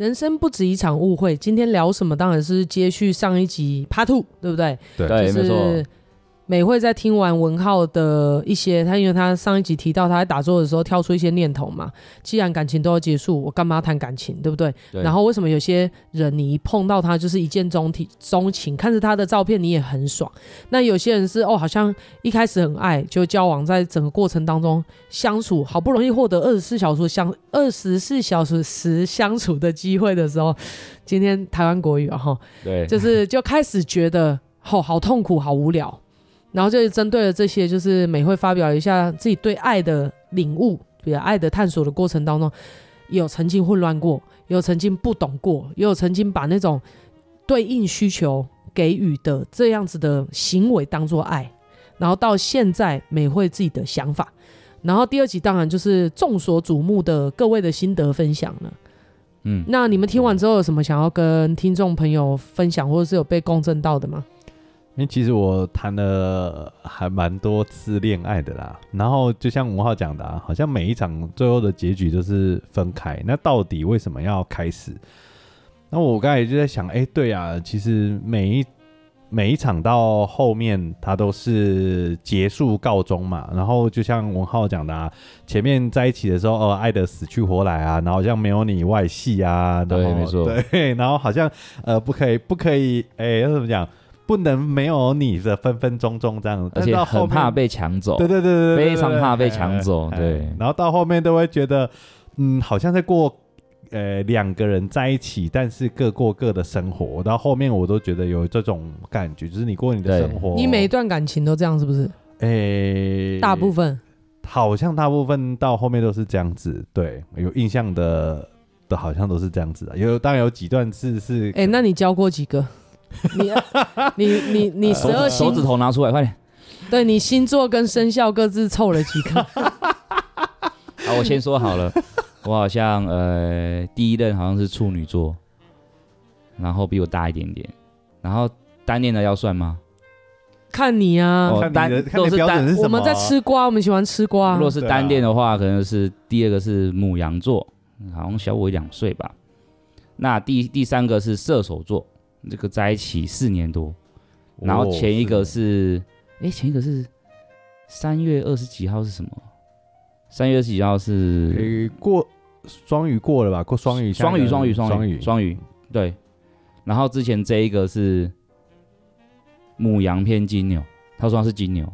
好，人生不止一场误会。今天聊什么？当然是接续上一集 Part Two，对不对？对，就是、没错。美会在听完文浩的一些，他因为他上一集提到他在打坐的时候跳出一些念头嘛，既然感情都要结束，我干嘛要谈感情，对不对？对。然后为什么有些人你一碰到他就是一见钟体钟情，看着他的照片你也很爽？那有些人是哦，好像一开始很爱，就交往，在整个过程当中相处，好不容易获得二十四小时相二十四小时时相处的机会的时候，今天台湾国语啊哈，对，就是就开始觉得哦，好痛苦，好无聊。然后就针对了这些，就是美惠发表一下自己对爱的领悟，比爱的探索的过程当中，有曾经混乱过，有曾经不懂过，也有曾经把那种对应需求给予的这样子的行为当做爱，然后到现在美惠自己的想法。然后第二集当然就是众所瞩目的各位的心得分享了。嗯，那你们听完之后有什么想要跟听众朋友分享，或者是有被共振到的吗？因为其实我谈了还蛮多次恋爱的啦，然后就像吴浩讲的啊，好像每一场最后的结局都是分开，那到底为什么要开始？那我刚才就在想，哎，对啊，其实每一每一场到后面它都是结束告终嘛，然后就像文浩讲的啊，前面在一起的时候，哦，爱的死去活来啊，然后好像没有你外戏啊，对，没错，对，然后好像呃，不可以，不可以，哎，要怎么讲？不能没有你的分分钟钟这样，而且很怕被抢走。对对对对，非常怕被抢走。对，然后到后面都会觉得，嗯，好像在过，呃，两个人在一起，但是各过各的生活。到后面我都觉得有这种感觉，就是你过你的生活。你每一段感情都这样是不是？诶，大部分，好像大部分到后面都是这样子。对，有印象的的，好像都是这样子的。有当然有几段是是，哎，那你交过几个？你你你你十二星手指头拿出来，快点！对，你星座跟生肖各自凑了几个？好，我先说好了，我好像呃第一任好像是处女座，然后比我大一点点，然后单恋的要算吗？看你啊，哦、单都是单，我们在吃瓜，我们喜欢吃瓜。如果是单恋的话，可能是第二个是母羊座，好像小我两岁吧。那第第三个是射手座。这个在一起四年多，然后前一个是，哎、哦，前一个是三月二十几号是什么？三月二十几号是过双鱼过了吧？过双鱼，双鱼，双鱼，双鱼，双鱼，对。然后之前这一个是母羊偏金牛，他说他是金牛，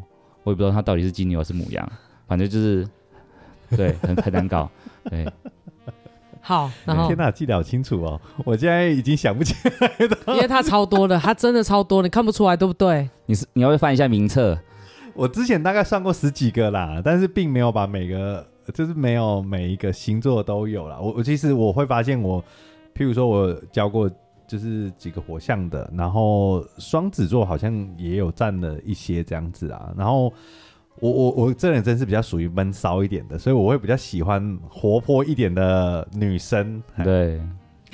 我也不知道他到底是金牛还是母羊，反正就是对，很很难搞，对。好，然后天哪，记得好清楚哦！我现在已经想不起来了，因为他超多的，他真的超多，你看不出来对不对？你是你要不要翻一下名册？我之前大概算过十几个啦，但是并没有把每个，就是没有每一个星座都有啦。我我其实我会发现我，譬如说我教过就是几个火象的，然后双子座好像也有占了一些这样子啊，然后。我我我这人真是比较属于闷骚一点的，所以我会比较喜欢活泼一点的女生。对，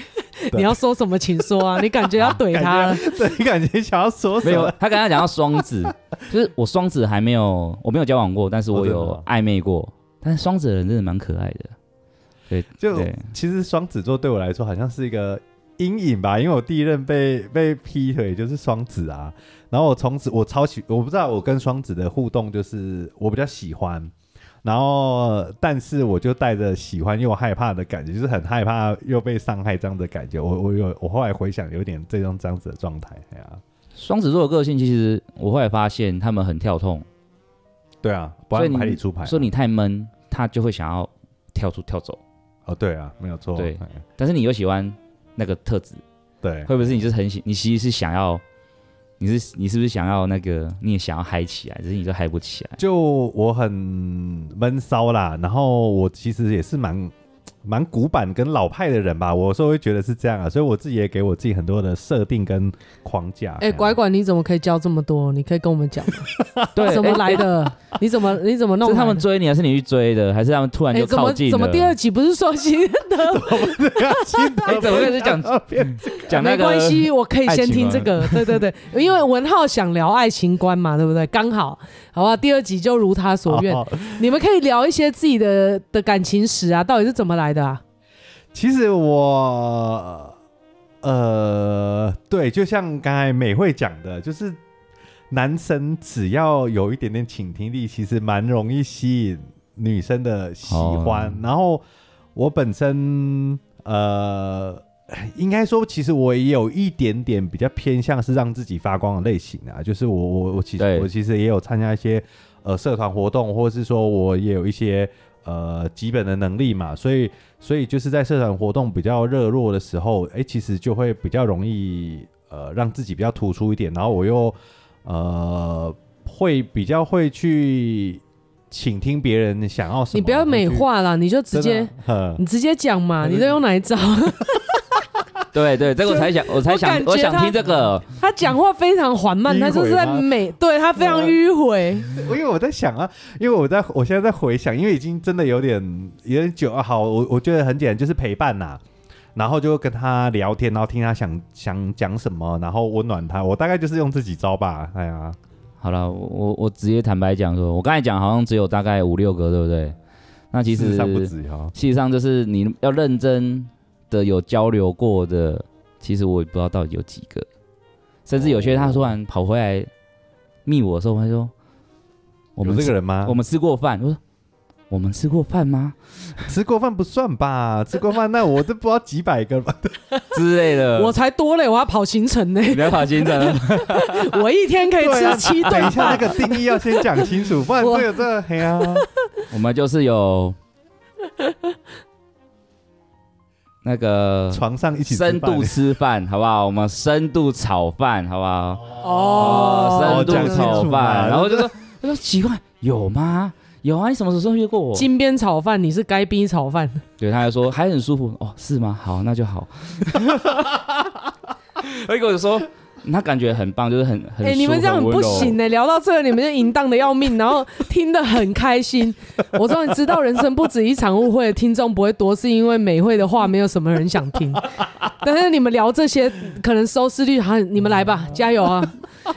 你要说什么，请说啊！你感觉要怼 他了？对，你感觉想要说什么？没有，他刚刚讲到双子，就是我双子还没有，我没有交往过，但是我有暧昧过。哦、但是双子的人真的蛮可爱的。对，就对其实双子座对我来说好像是一个阴影吧，因为我第一任被被劈腿就是双子啊。然后我从此我超喜，我不知道我跟双子的互动就是我比较喜欢，然后但是我就带着喜欢又害怕的感觉，就是很害怕又被伤害这样的感觉。我我有我后来回想有点这种这样子的状态，哎呀，双子座的个性其实我后来发现他们很跳痛，对啊，不按牌理出牌，说你太闷，他就会想要跳出跳走。哦，对啊，没有错，对，但是你又喜欢那个特质，对，会不会是你就是很喜，你其实是想要。你是你是不是想要那个？你也想要嗨起来，只是你就嗨不起来。就我很闷骚啦，然后我其实也是蛮。蛮古板跟老派的人吧，我有时候会觉得是这样啊，所以我自己也给我自己很多的设定跟框架。哎、欸，拐拐，你怎么可以教这么多？你可以跟我们讲吗？对，怎么来的？欸、你怎么你怎么弄？是他们追你，还是你去追的？还是他们突然就靠近、欸？怎么怎么第二集不是说新的？新的？怎么开始讲 讲那个？没关系，我可以先听这个。对对对，因为文浩想聊爱情观嘛，对不对？刚好，好吧，第二集就如他所愿，你们可以聊一些自己的的感情史啊，到底是怎么来的？啊，其实我，呃，对，就像刚才美惠讲的，就是男生只要有一点点倾听力，其实蛮容易吸引女生的喜欢。哦、然后我本身，呃，应该说，其实我也有一点点比较偏向是让自己发光的类型啊，就是我我我其实我其实也有参加一些呃社团活动，或者是说我也有一些。呃，基本的能力嘛，所以，所以就是在社团活动比较热络的时候，哎、欸，其实就会比较容易，呃，让自己比较突出一点。然后我又，呃，会比较会去倾听别人想要什么。你不要美化啦，你就直接，你直接讲嘛，你都用哪一招？对对，这个我才想，我才想，我，我想听这个。他讲话非常缓慢，他就是在美，对他非常迂回。因为我在想啊，因为我在我现在在回想，因为已经真的有点有点久啊。好，我我觉得很简单，就是陪伴呐、啊，然后就跟他聊天，然后听他想想讲什么，然后温暖他。我大概就是用这几招吧。哎呀，好了，我我直接坦白讲说，我刚才讲好像只有大概五六个，对不对？那其实事实上不止哈，实上就是你要认真。的有交流过的，其实我也不知道到底有几个，甚至有些他突然跑回来密我的时候，他说：“我们这个人吗？我们吃过饭。”我说：“我们吃过饭吗？吃过饭不算吧？吃过饭那我都不知道几百个吧 之类的。我才多嘞，我要跑行程呢。你要跑行程，我一天可以吃七顿。等一下那个定义要先讲清楚，不然会有这个黑啊。我们就是有。那个床上一起深度吃饭，好不好？我们深度炒饭，好不好？哦，深度炒饭，然后就说，他说奇怪，有吗？有啊，你什么时候约过我？金边炒饭，你是该逼炒饭？对，他就说还很舒服哦，是吗？好，那就好。他跟我说。他感觉很棒，就是很很。哎、欸，你们这样很不行呢、欸。聊到这个，你们就淫荡的要命，然后听得很开心。我终于知道，人生不止一场误会的听众不会多，是因为美会的话没有什么人想听。但是你们聊这些，可能收视率还，你们来吧，加油啊！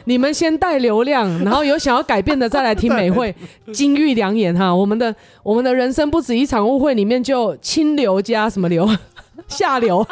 你们先带流量，然后有想要改变的再来听美会。金玉良言哈，我们的我们的人生不止一场误会里面就清流加什么流，下流。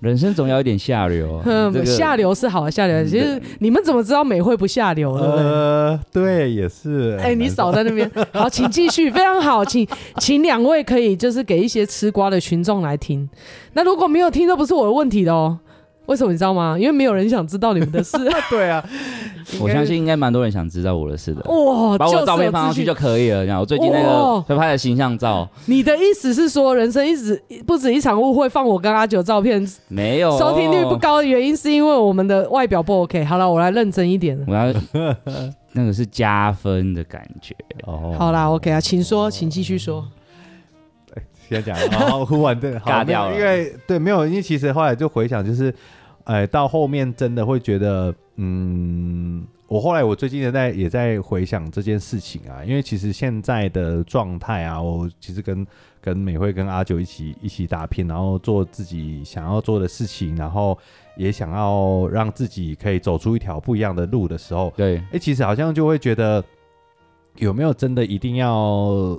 人生总要一点 下流，嗯，这个、下流是好的，下流。其实你们怎么知道美会不下流？呃，对，也是。哎、欸，你少在那边。好，请继续，非常好，请请两位可以就是给一些吃瓜的群众来听。那如果没有听，都不是我的问题的哦。为什么你知道吗？因为没有人想知道你们的事。对啊，我相信应该蛮多人想知道我的事的。哇，把我的照片放上去就可以了。这样，我最近那个会拍的形象照。你的意思是说，人生一直不止一场误会，放我跟阿九照片没有收听率不高的原因，是因为我们的外表不 OK。好了，我来认真一点。我要那个是加分的感觉。哦，好啦，OK 啊，请说，请继续说。先讲，然后忽然 对，尬掉了，因为对没有，因为其实后来就回想，就是。哎，到后面真的会觉得，嗯，我后来我最近也在也在回想这件事情啊，因为其实现在的状态啊，我其实跟跟美惠跟阿九一起一起打拼，然后做自己想要做的事情，然后也想要让自己可以走出一条不一样的路的时候，对，哎，其实好像就会觉得有没有真的一定要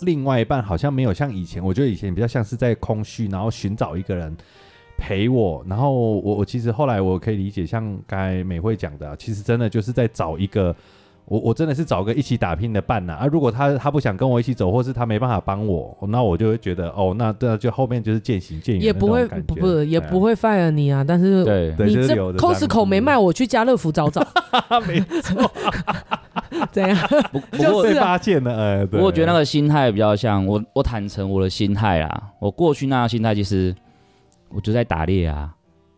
另外一半，好像没有像以前，我觉得以前比较像是在空虚，然后寻找一个人。陪我，然后我我其实后来我可以理解，像刚才美惠讲的、啊，其实真的就是在找一个，我我真的是找个一起打拼的伴呐啊，啊！如果他他不想跟我一起走，或是他没办法帮我，那我就会觉得哦，那这就后面就是渐行渐远，也不会不不也不会 fire 你啊。但是对，你这 Costco 没卖，我去家乐福找找，没错，怎样？不 不过被发现了，哎，不过我觉得那个心态比较像我，我坦诚我的心态啊，我过去那个心态其实。我就在打猎啊，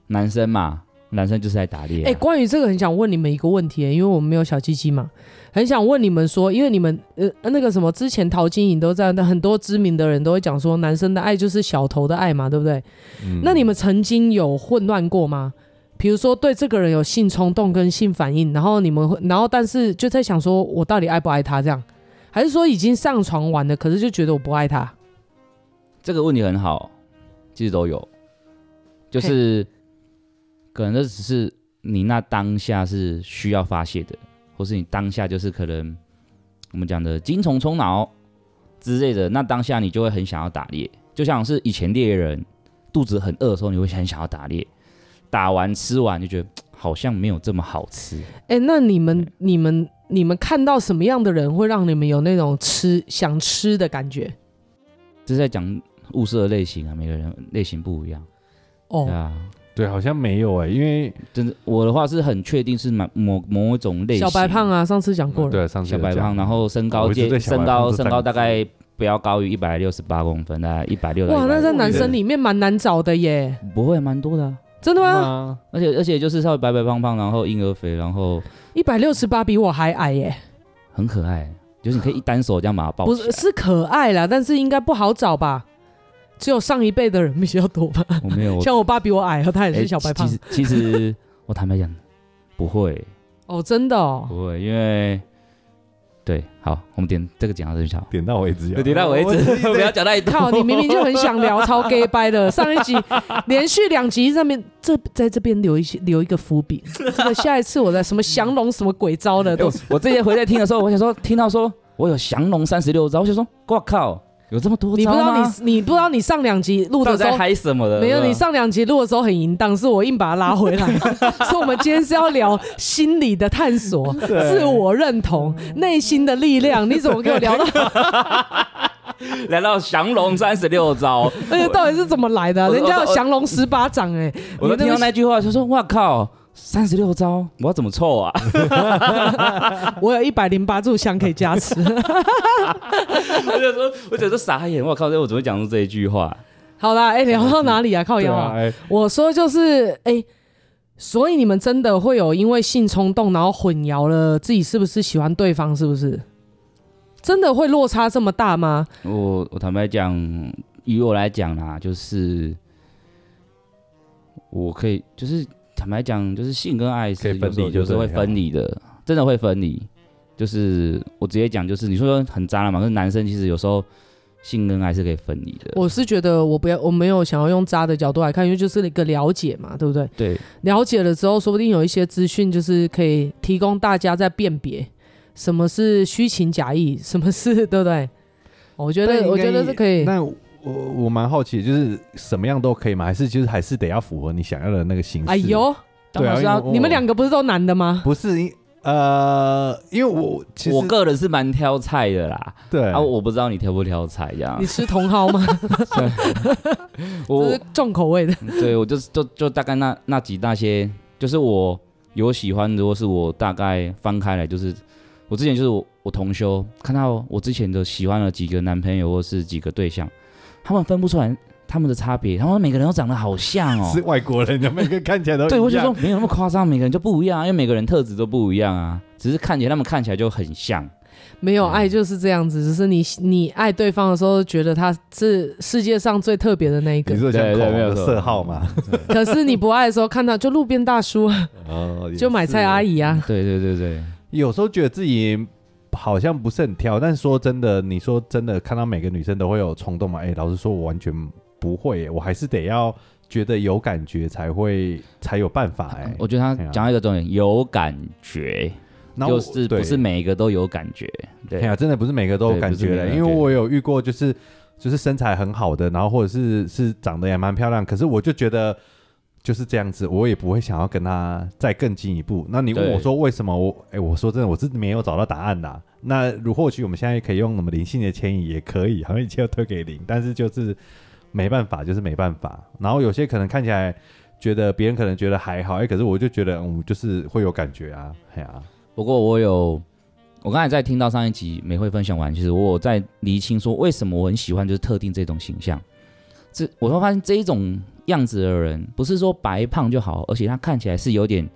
男生嘛，男生就是在打猎、啊。哎、欸，关于这个，很想问你们一个问题、欸，因为我们没有小鸡鸡嘛，很想问你们说，因为你们呃那个什么，之前陶晶莹都在，那很多知名的人都会讲说，男生的爱就是小头的爱嘛，对不对？嗯、那你们曾经有混乱过吗？比如说对这个人有性冲动跟性反应，然后你们会，然后但是就在想说，我到底爱不爱他这样？还是说已经上床完了，可是就觉得我不爱他？这个问题很好，其实都有。就是，可能这只是你那当下是需要发泄的，或是你当下就是可能我们讲的精虫冲脑之类的，那当下你就会很想要打猎。就像是以前猎人肚子很饿的时候，你会很想要打猎，打完吃完就觉得好像没有这么好吃。哎、欸，那你们、你们、你们看到什么样的人会让你们有那种吃想吃的感觉？这是在讲物色的类型啊，每个人类型不一样。哦，对啊，对，好像没有哎、欸，因为真的我的话是很确定是某某某一种类型。小白胖啊，上次讲过了。对，上次小白胖，然后身高介身高身高大概不要高于一百六十八公分，大概一百六。哇，那在男生里面蛮难找的耶。不会，蛮多的、啊。真的吗？而且而且就是稍微白白胖胖，然后婴儿肥，然后一百六十八比我还矮耶，很可爱。就是你可以一单手这样把它抱起来。不是，是可爱啦，但是应该不好找吧？只有上一辈的人比较多吧？我没有，像我爸比我矮，他也是小白胖。欸、其实，其实我坦白讲，不会。哦，真的哦，不会，因为对，好，我们点这个讲到这里就好，点到为止，点到为止，不要讲太多。靠，你明明就很想聊超 gay 掰的，上一集连续两集上面这在这边留一些留一个伏笔，这个下一次我在什么降龙什么鬼招的都，我我这些回来听的时候，我想说，听到说我有降龙三十六招，我想说，我靠。有这么多？你不知道你你不知道你上两集录的时候嗨什么的？没有，你上两集录的时候很淫荡，是我硬把它拉回来。所以我们今天是要聊心理的探索、自我认同、内心的力量。你怎么给我聊到 聊到降龙三十六招？而且到底是怎么来的、啊？人家有降龙十八掌哎！我都听到那句话就说：“哇靠！”三十六招，我要怎么凑啊？我有一百零八炷香可以加持。我就说，我觉得傻眼，我靠！这我怎么会讲出这一句话？好啦，哎、欸，聊到哪里啊？靠腰啊！欸、我说就是，哎、欸，所以你们真的会有因为性冲动，然后混淆了自己是不是喜欢对方？是不是？真的会落差这么大吗？我我坦白讲，以我来讲啦，就是我可以，就是。坦白讲，就是性跟爱是有时候就是会分离的，真的会分离。就是我直接讲，就是你说很渣了嘛，可是男生其实有时候性跟爱是可以分离的。我是觉得我不要，我没有想要用渣的角度来看，因为就是一个了解嘛，对不对？对，了解了之后，说不定有一些资讯就是可以提供大家在辨别什么是虚情假意，什么是对不对？我觉得，我觉得是可以。我我蛮好奇，就是什么样都可以吗？还是就是还是得要符合你想要的那个形式？哎呦，对啊，你们两个不是都男的吗？不是，呃，因为我其实我个人是蛮挑菜的啦。对啊，我不知道你挑不挑菜这样。你吃茼蒿吗？我是重口味的。对，我就就就大概那那几那些，就是我有喜欢如果是我大概翻开来，就是我之前就是我我同修看到我之前的喜欢了几个男朋友或是几个对象。他们分不出来他们的差别，他们每个人都长得好像哦，是外国人，每个看起来都对，我就说没有那么夸张，每个人就不一样，因为每个人特质都不一样啊，只是看起来他们看起来就很像。没有爱就是这样子，只是你你爱对方的时候，觉得他是世界上最特别的那一个，你说像口红的色号嘛？可是你不爱的时候，看到就路边大叔啊，哦，就买菜阿姨啊，对对对对，有时候觉得自己。好像不是很挑，但说真的，你说真的，看到每个女生都会有冲动吗？哎、欸，老实说，我完全不会，我还是得要觉得有感觉才会才有办法。哎，我觉得他讲到一个重点，有感觉，就是不是每一个都有感觉。对呀，真的不是每个都有感觉的，因为我有遇过，就是就是身材很好的，然后或者是是长得也蛮漂亮，可是我就觉得。就是这样子，我也不会想要跟他再更进一步。那你问我说为什么我？哎，我说真的，我是没有找到答案的啊。那如或许我们现在可以用什么灵性的牵引，也可以，好像一切都推给灵，但是就是没办法，就是没办法。然后有些可能看起来觉得别人可能觉得还好，哎，可是我就觉得，嗯，就是会有感觉啊，哎呀。不过我有，我刚才在听到上一集美惠分享完，其实我在厘清说为什么我很喜欢就是特定这种形象。这我会发现这一种。样子的人不是说白胖就好，而且他看起来是有点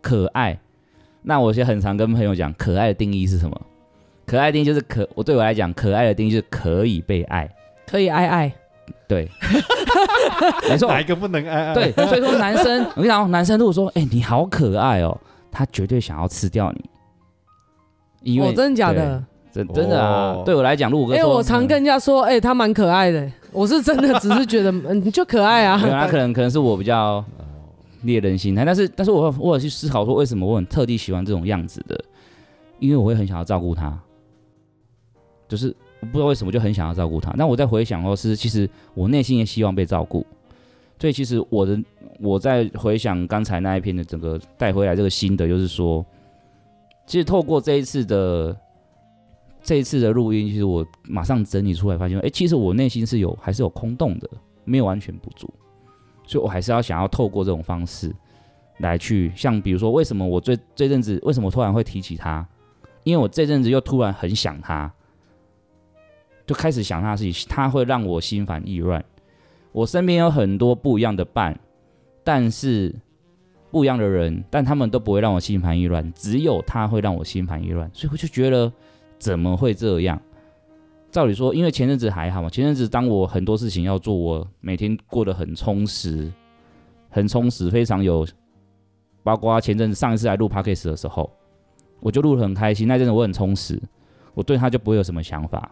可爱。那我现在很常跟朋友讲，可爱的定义是什么？可爱的定义就是可，我对我来讲，可爱的定义就是可以被爱，可以爱爱。对，没错。哪一个不能爱爱？对，所以说男生，我跟你讲，男生如果说，哎、欸，你好可爱哦，他绝对想要吃掉你。因为、哦、真的假的？真真的啊！哦、对我来讲，如果哎、欸，我常跟人家说，哎、欸，他蛮可爱的。我是真的只是觉得，嗯，你就可爱啊。可能 可能是我比较猎人心态，但是但是我我有去思考说，为什么我很特地喜欢这种样子的？因为我会很想要照顾他，就是不知道为什么就很想要照顾他。那我在回想，哦是其实我内心也希望被照顾。所以其实我的我在回想刚才那一篇的整个带回来这个心得，就是说，其实透过这一次的这一次的录音，其实我马上整理出来，发现，哎，其实我内心是有还是有空洞的，没有完全不足。所以我还是要想要透过这种方式来去，像比如说，为什么我这这阵子为什么突然会提起他？因为我这阵子又突然很想他，就开始想他的事情，他会让我心烦意乱。我身边有很多不一样的伴，但是不一样的人，但他们都不会让我心烦意乱，只有他会让我心烦意乱，所以我就觉得怎么会这样？照理说，因为前阵子还好嘛，前阵子当我很多事情要做，我每天过得很充实，很充实，非常有，包括前阵子上一次来录 podcast 的时候，我就录得很开心，那阵子我很充实，我对他就不会有什么想法。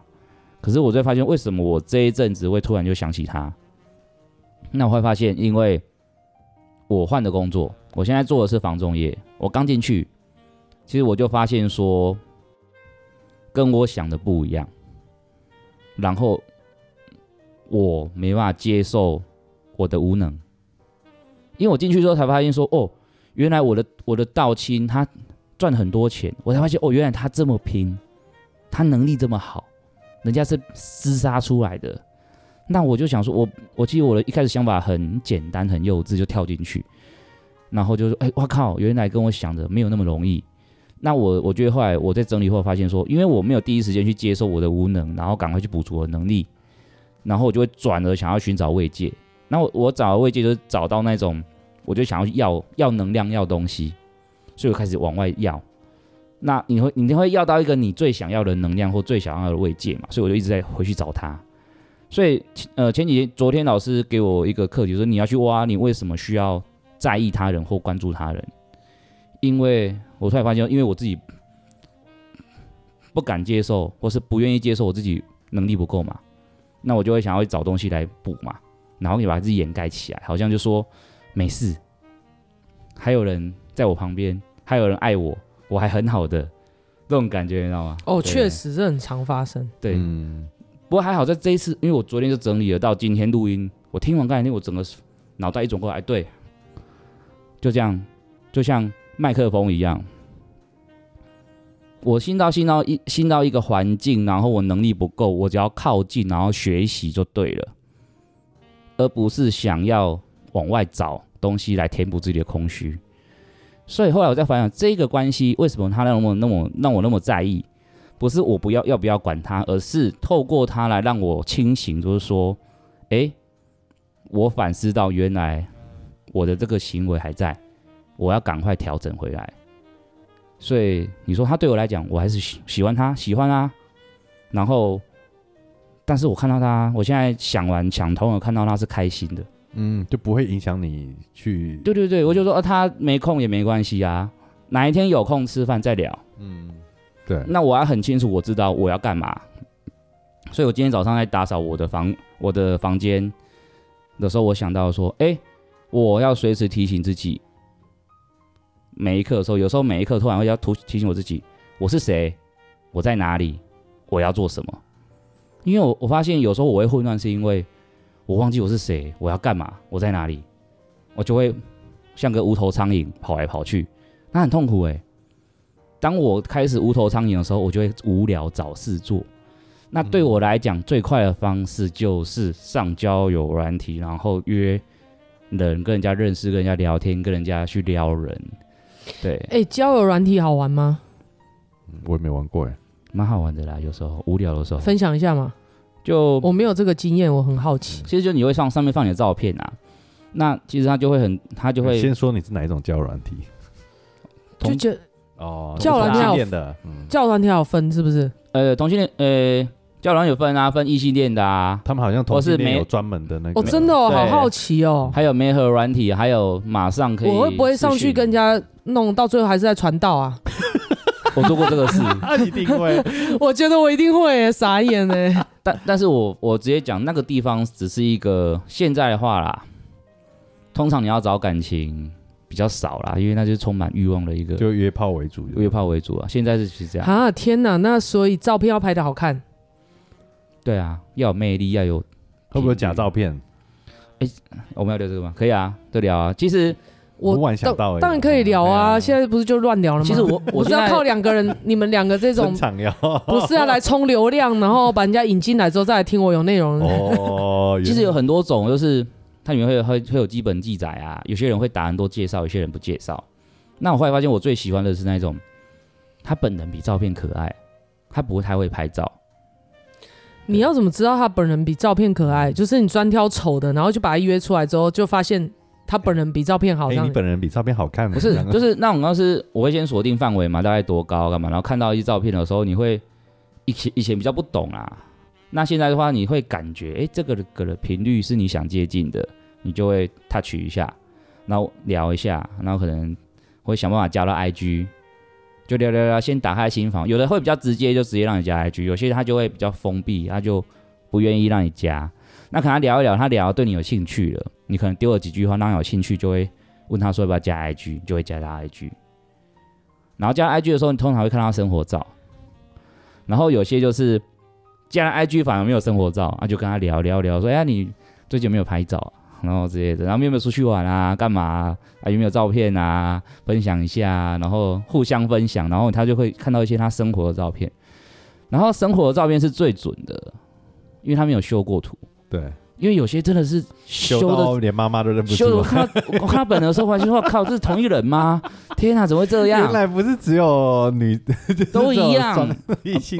可是我就发现，为什么我这一阵子会突然就想起他？那我会发现，因为我换的工作，我现在做的是房仲业。我刚进去，其实我就发现说，跟我想的不一样。然后我没办法接受我的无能，因为我进去之后才发现说，哦，原来我的我的道亲他赚很多钱，我才发现哦，原来他这么拼，他能力这么好，人家是厮杀出来的。那我就想说，我我记得我的一开始想法很简单，很幼稚，就跳进去，然后就说，哎，我靠，原来跟我想的没有那么容易。那我我觉得后来我在整理后发现说，因为我没有第一时间去接受我的无能，然后赶快去补足我的能力，然后我就会转而想要寻找慰藉。那我我找的慰藉就是找到那种，我就想要要要能量要东西，所以我开始往外要。那你会你会要到一个你最想要的能量或最想要的慰藉嘛？所以我就一直在回去找他。所以，呃，前几天，昨天老师给我一个课题，说你要去挖你为什么需要在意他人或关注他人。因为我突然发现，因为我自己不敢接受，或是不愿意接受我自己能力不够嘛，那我就会想要找东西来补嘛，然后你把自己掩盖起来，好像就说没事，还有人在我旁边，还有人爱我，我还很好的这种感觉，你知道吗？哦，确实这很常发生。对。嗯不过还好，在这一次，因为我昨天就整理了，到今天录音，我听完刚才那，我整个脑袋一转过来，对，就这样，就像麦克风一样，我新到新到一新到一个环境，然后我能力不够，我只要靠近，然后学习就对了，而不是想要往外找东西来填补自己的空虚。所以后来我在反想，这个关系为什么他那么那么让我那么在意？不是我不要要不要管他，而是透过他来让我清醒，就是说，哎，我反思到原来我的这个行为还在，我要赶快调整回来。所以你说他对我来讲，我还是喜喜欢他，喜欢啊。然后，但是我看到他，我现在想完想通了，看到他是开心的，嗯，就不会影响你去。对对对，我就说，呃，他没空也没关系啊，哪一天有空吃饭再聊，嗯。对，那我要很清楚，我知道我要干嘛，所以我今天早上在打扫我的房，我的房间的时候，我想到说，哎，我要随时提醒自己，每一刻的时候，有时候每一刻突然会要突提醒我自己，我是谁，我在哪里，我要做什么，因为我我发现有时候我会混乱，是因为我忘记我是谁，我要干嘛，我在哪里，我就会像个无头苍蝇跑来跑去，那很痛苦哎。当我开始无头苍蝇的时候，我就会无聊找事做。那对我来讲，最快的方式就是上交友软体，然后约人跟人家认识，跟人家聊天，跟人家去撩人。对，哎、欸，交友软体好玩吗？我也没玩过，哎，蛮好玩的啦。有时候无聊的时候，分享一下嘛。就我没有这个经验，我很好奇。其实就你会上上面放你的照片啊，那其实他就会很，他就会先说你是哪一种交友软体，就觉。哦，教软体有的，教软体有分是不是？呃，同性恋，呃，教软有分啊，分异性恋的啊。他们好像同性恋有专门的那个。哦，真的哦，好好奇哦。还有媒合软体，还有马上可以。我会不会上去跟人家弄，到最后还是在传道啊？我做过这个事，一定会。我觉得我一定会，傻眼呢。但但是我我直接讲，那个地方只是一个现在的话啦。通常你要找感情。比较少啦，因为那就是充满欲望的一个，就约炮为主，约炮为主啊。现在是是这样啊！天哪，那所以照片要拍的好看，对啊，要有魅力，要有会不会有假照片？哎，我们要聊这个吗？可以啊，就聊啊。其实我忽然想到，当然可以聊啊。现在不是就乱聊了吗？其实我 我是要靠两个人，你们两个这种 不是要来冲流量，然后把人家引进来之后再来听我有内容。哦，其实有很多种，就是它里面会会会有基本记载啊。有些人会打很多介绍，有些人不介绍。那我后来发现，我最喜欢的是那种他本人比照片可爱，他不太会拍照。你要怎么知道他本人比照片可爱？就是你专挑丑的，然后就把他约出来之后，就发现他本人比照片好。哎，你本人比照片好看？不是，就是那种，要是我会先锁定范围嘛，大概多高干嘛？然后看到一些照片的时候，你会以前以前比较不懂啊。那现在的话，你会感觉，哎，这个个的频率是你想接近的，你就会 touch 一下，然后聊一下，然后可能会想办法加到 IG。就聊聊聊，先打开心房，有的会比较直接，就直接让你加 IG；有些他就会比较封闭，他就不愿意让你加。那可能聊一聊，他聊对你有兴趣了，你可能丢了几句话，让他有兴趣，就会问他说要不要加 IG，就会加他 IG。然后加 IG 的时候，你通常会看到他生活照。然后有些就是加了 IG 反而没有生活照，那就跟他聊聊聊，说哎呀，你最近有没有拍照？然后之类的，然后有没有出去玩啊？干嘛？啊有没有照片啊？分享一下，然后互相分享，然后他就会看到一些他生活的照片。然后生活的照片是最准的，因为他没有修过图。对。因为有些真的是修的连妈妈都认不出。修的我看到我看他本人的时候，发现我靠，这是同一人吗？天哪，怎么会这样？原来不是只有女，都一样。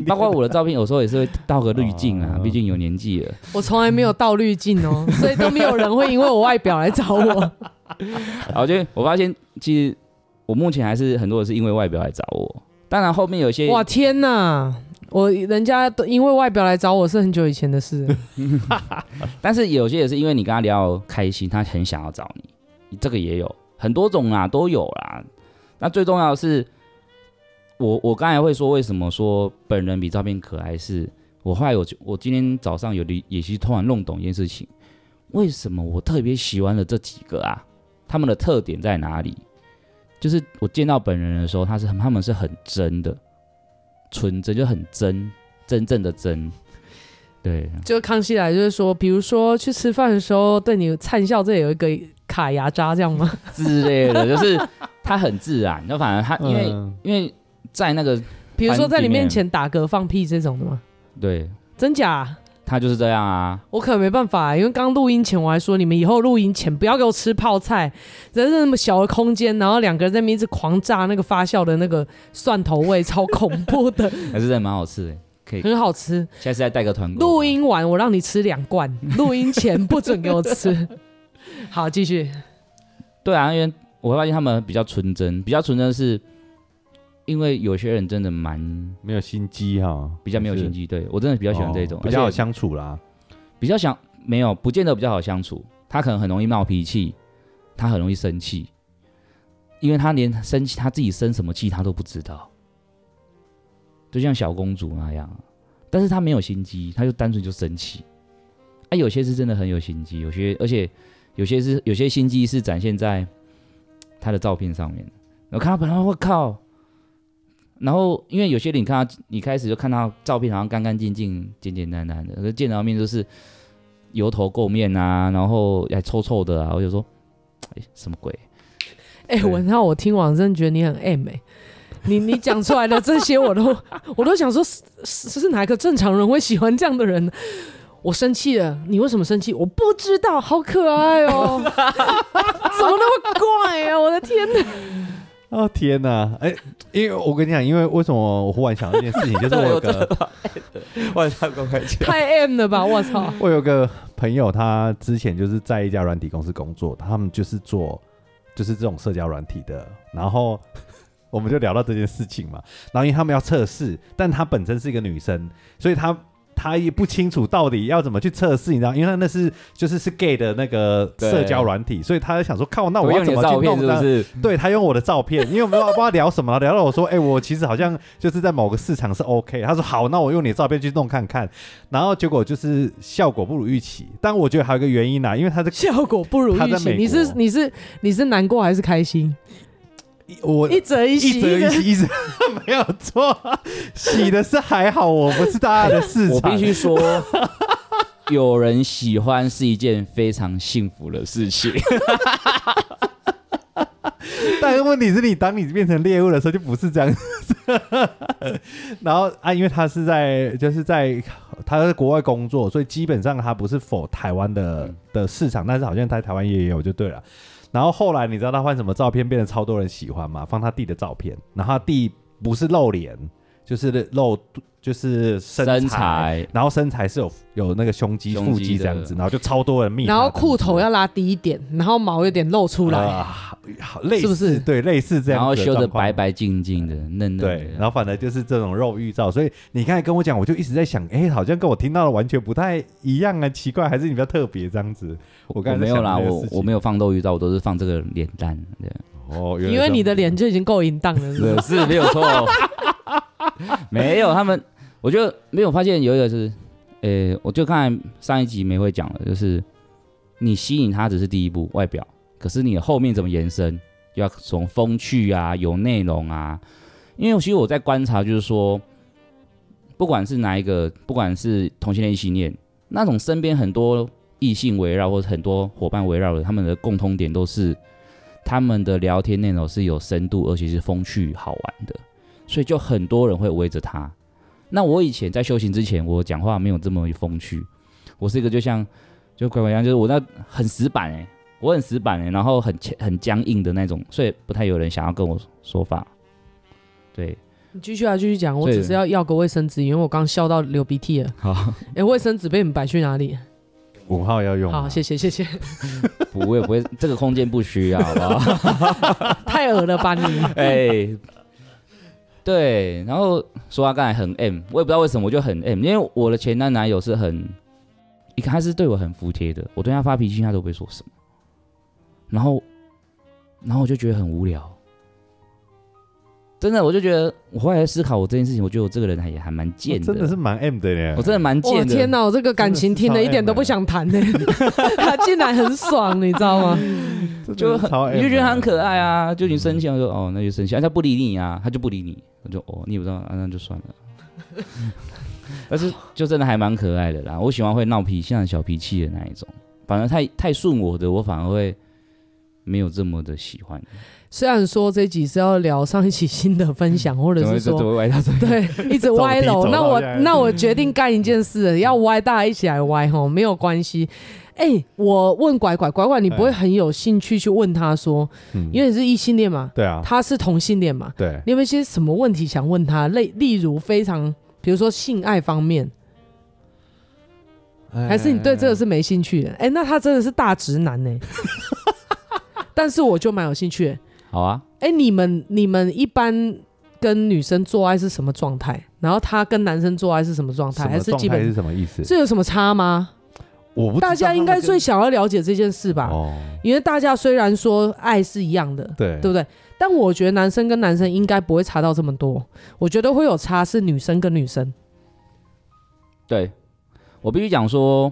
包括我的照片，有时候也是会倒个滤镜啊，毕竟有年纪了。我从来没有倒滤镜哦，所以都没有人会因为我外表来找我。我觉得我发现，其实我目前还是很多人是因为外表来找我。当然后面有些，哇天哪！我人家都因为外表来找我是很久以前的事，但是有些也是因为你跟他聊开心，他很想要找你，这个也有很多种啊，都有啦。那最重要的是，我我刚才会说为什么说本人比照片可爱是，我后来有我今天早上有的也是突然弄懂一件事情，为什么我特别喜欢的这几个啊，他们的特点在哪里？就是我见到本人的时候，他是他们是很真的。纯真就很真，真正的真，对。就康熙来就是说，比如说去吃饭的时候对你灿笑，这里有一个卡牙渣这样吗？之类的，就是他很自然。就反正他因为、嗯、因为在那个，比如说在你面前打嗝放屁这种的吗？对，真假？他就是这样啊，我可能没办法，因为刚录音前我还说，你们以后录音前不要给我吃泡菜，人是那么小的空间，然后两个人在那边一直狂炸那个发酵的那个蒜头味，超恐怖的。还是真的蛮好吃的，可以很好吃。下次再带个团。录音完我让你吃两罐，录音前不准给我吃。好，继续。对啊，因为我会发现他们比较纯真，比较纯真的是。因为有些人真的蛮没有心机哈，比较没有心机。对，我真的比较喜欢这种，比较好相处啦。比较想没有，不见得比较好相处。他可能很容易闹脾气，他很容易生气，因为他连生气他自己生什么气他都不知道，就像小公主那样。但是他没有心机，他就单纯就生气。啊，有些是真的很有心机，有些而且有些是有些心机是展现在他的照片上面。我看他本来我靠。然后，因为有些人你看到，你开始就看到照片，好像干干净净、简简单单的，可是见到面就是油头垢面啊，然后还臭臭的啊，我就说，哎，什么鬼？哎，文浩，我听完真的觉得你很 M 哎，你你讲出来的这些，我都 我都想说，是是哪一个正常人会喜欢这样的人？我生气了，你为什么生气？我不知道，好可爱哦，怎么那么怪啊？我的天哪！哦天哪！哎，因为我跟你讲，因为为什么我忽然想到一件事情，就是我有个，我操，公开讲 太 M 了吧！我操，我有个朋友，他之前就是在一家软体公司工作，他们就是做就是这种社交软体的，然后我们就聊到这件事情嘛，然后因为他们要测试，但她本身是一个女生，所以他。他也不清楚到底要怎么去测试，你知道？因为他那是就是是 gay 的那个社交软体，所以他在想说，靠，那我要怎么去弄？是不是？对，他用我的照片，因为我们不知道聊什么，聊到我说，哎、欸，我其实好像就是在某个市场是 OK。他说好，那我用你的照片去弄看看。然后结果就是效果不如预期。但我觉得还有一个原因呢、啊，因为他的效果不如预期。你是你是你是难过还是开心？我一折一喜，一折一喜，一则 没有错，喜的是还好，我不是大家的市场。我必须说，有人喜欢是一件非常幸福的事情。但是问题是你当你变成猎物的时候，就不是这样子。然后啊，因为他是在就是在他在国外工作，所以基本上他不是 for 台湾的的市场，但是好像在台湾也有就对了。然后后来你知道他换什么照片变得超多人喜欢吗？放他弟的照片，然后他弟不是露脸，就是露。就是身材，身材然后身材是有有那个胸肌、腹肌这样子，然后就超多人密。然后裤头要拉低一点，然后毛有点露出来，呃、好类似是不是？对，类似这样。然后修的白白净净的，嫩嫩的。对，然后反正就是这种肉欲照。所以你刚才跟我讲，我就一直在想，哎，好像跟我听到的完全不太一样啊，奇怪，还是你比较特别这样子？我刚才没有啦，我我没有放肉欲照，我都是放这个脸蛋。对，哦，因为你的脸就已经够淫荡了，是不是？是没有错，没有他们。我觉得没有发现有一个是，呃、我就看上一集没会讲了，就是你吸引他只是第一步外表，可是你后面怎么延伸，要从风趣啊，有内容啊。因为其实我在观察，就是说，不管是哪一个，不管是同性恋、异性恋，那种身边很多异性围绕或者很多伙伴围绕的，他们的共通点都是他们的聊天内容是有深度，而且是风趣好玩的，所以就很多人会围着他。那我以前在修行之前，我讲话没有这么风趣，我是一个就像就乖乖一样，就是我那很死板哎、欸，我很死板哎、欸，然后很很僵硬的那种，所以不太有人想要跟我说法。对，你继续啊，继续讲，我只是要要个卫生纸，因为我刚笑到流鼻涕了。好，哎，卫生纸被你们摆去哪里？五号要用。好，谢谢谢谢。不会不会，这个空间不需要，好不好？太恶了吧你？哎、欸。对，然后说他刚才很 M，我也不知道为什么我就很 M，因为我的前男男友是很，一开始对我很服帖的，我对他发脾气他都不会说什么，然后，然后我就觉得很无聊，真的，我就觉得我后来思考我这件事情，我觉得我这个人还也还蛮贱的，真的是蛮 M 的耶，我真的蛮贱的，天哪，我这个感情听了一点都不想谈 呢，他竟然很爽，你知道吗？就很，你就觉得他很可爱啊，就你生气，我说哦，那就生气，他不理你啊，他就不理你。我就哦，你也不知道啊，那就算了。但是就真的还蛮可爱的啦，我喜欢会闹脾气、像小脾气的那一种。反而太太顺我的，我反而会没有这么的喜欢。虽然说这集是要聊上一期新的分享，或者是说对 一直歪楼，那我那我决定干一件事，要歪大家一起来歪吼，没有关系。哎、欸，我问拐拐，拐拐，你不会很有兴趣去问他说，嗯、因为你是异性恋嘛，对啊，他是同性恋嘛，对，你有没有一些什么问题想问他？例例如非常，比如说性爱方面，欸、还是你对这个是没兴趣的？哎、欸，那他真的是大直男呢、欸。但是我就蛮有兴趣、欸。好啊，哎、欸，你们你们一般跟女生做爱是什么状态？然后他跟男生做爱是什么状态？还是基本是什么意思？这有什么差吗？我不大家应该最想要了解这件事吧？哦，因为大家虽然说爱是一样的，对，对不对？但我觉得男生跟男生应该不会差到这么多。我觉得会有差是女生跟女生。对，我必须讲说，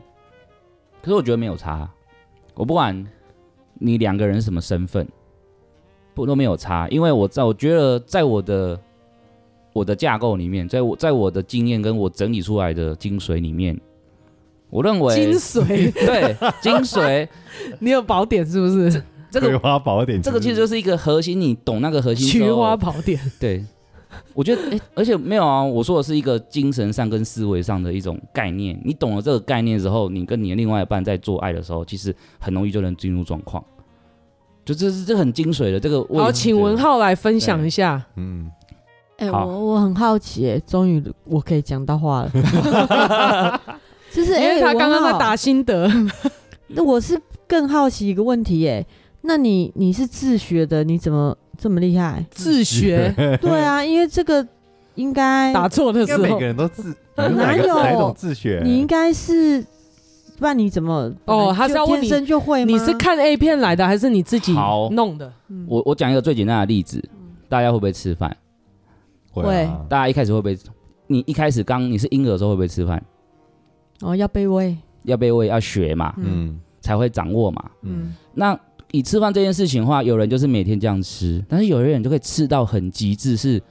可是我觉得没有差。我不管你两个人什么身份，不都没有差，因为我在我觉得在我的我的架构里面，在我在我的经验跟我整理出来的精髓里面。我认为精髓 对精髓，你有宝典是不是？这个葵花宝典，这个其实就是一个核心，你懂那个核心。菊花宝典，对，我觉得哎、欸，而且没有啊，我说的是一个精神上跟思维上的一种概念。你懂了这个概念之后，你跟你的另外一半在做爱的时候，其实很容易就能进入状况。就这是这很精髓的这个。好，请文浩来分享一下。嗯，哎、欸，我我很好奇，哎，终于我可以讲到话了。就是因为他刚刚在打心得，那我是更好奇一个问题哎，那你你是自学的，你怎么这么厉害？自学？对啊，因为这个应该打错的时候，每个人都自哪有哪种自学？你应该是，不然你怎么哦？他是要问你，天生就会吗？你是看 A 片来的，还是你自己弄的？我我讲一个最简单的例子，大家会不会吃饭？会。大家一开始会不会？你一开始刚你是婴儿的时候会不会吃饭？哦，要被喂，要被喂，要学嘛，嗯，才会掌握嘛，嗯。那婴以吃饭这件事情的话，有人就是每天这样吃，但是有的人就可以吃到很极致，是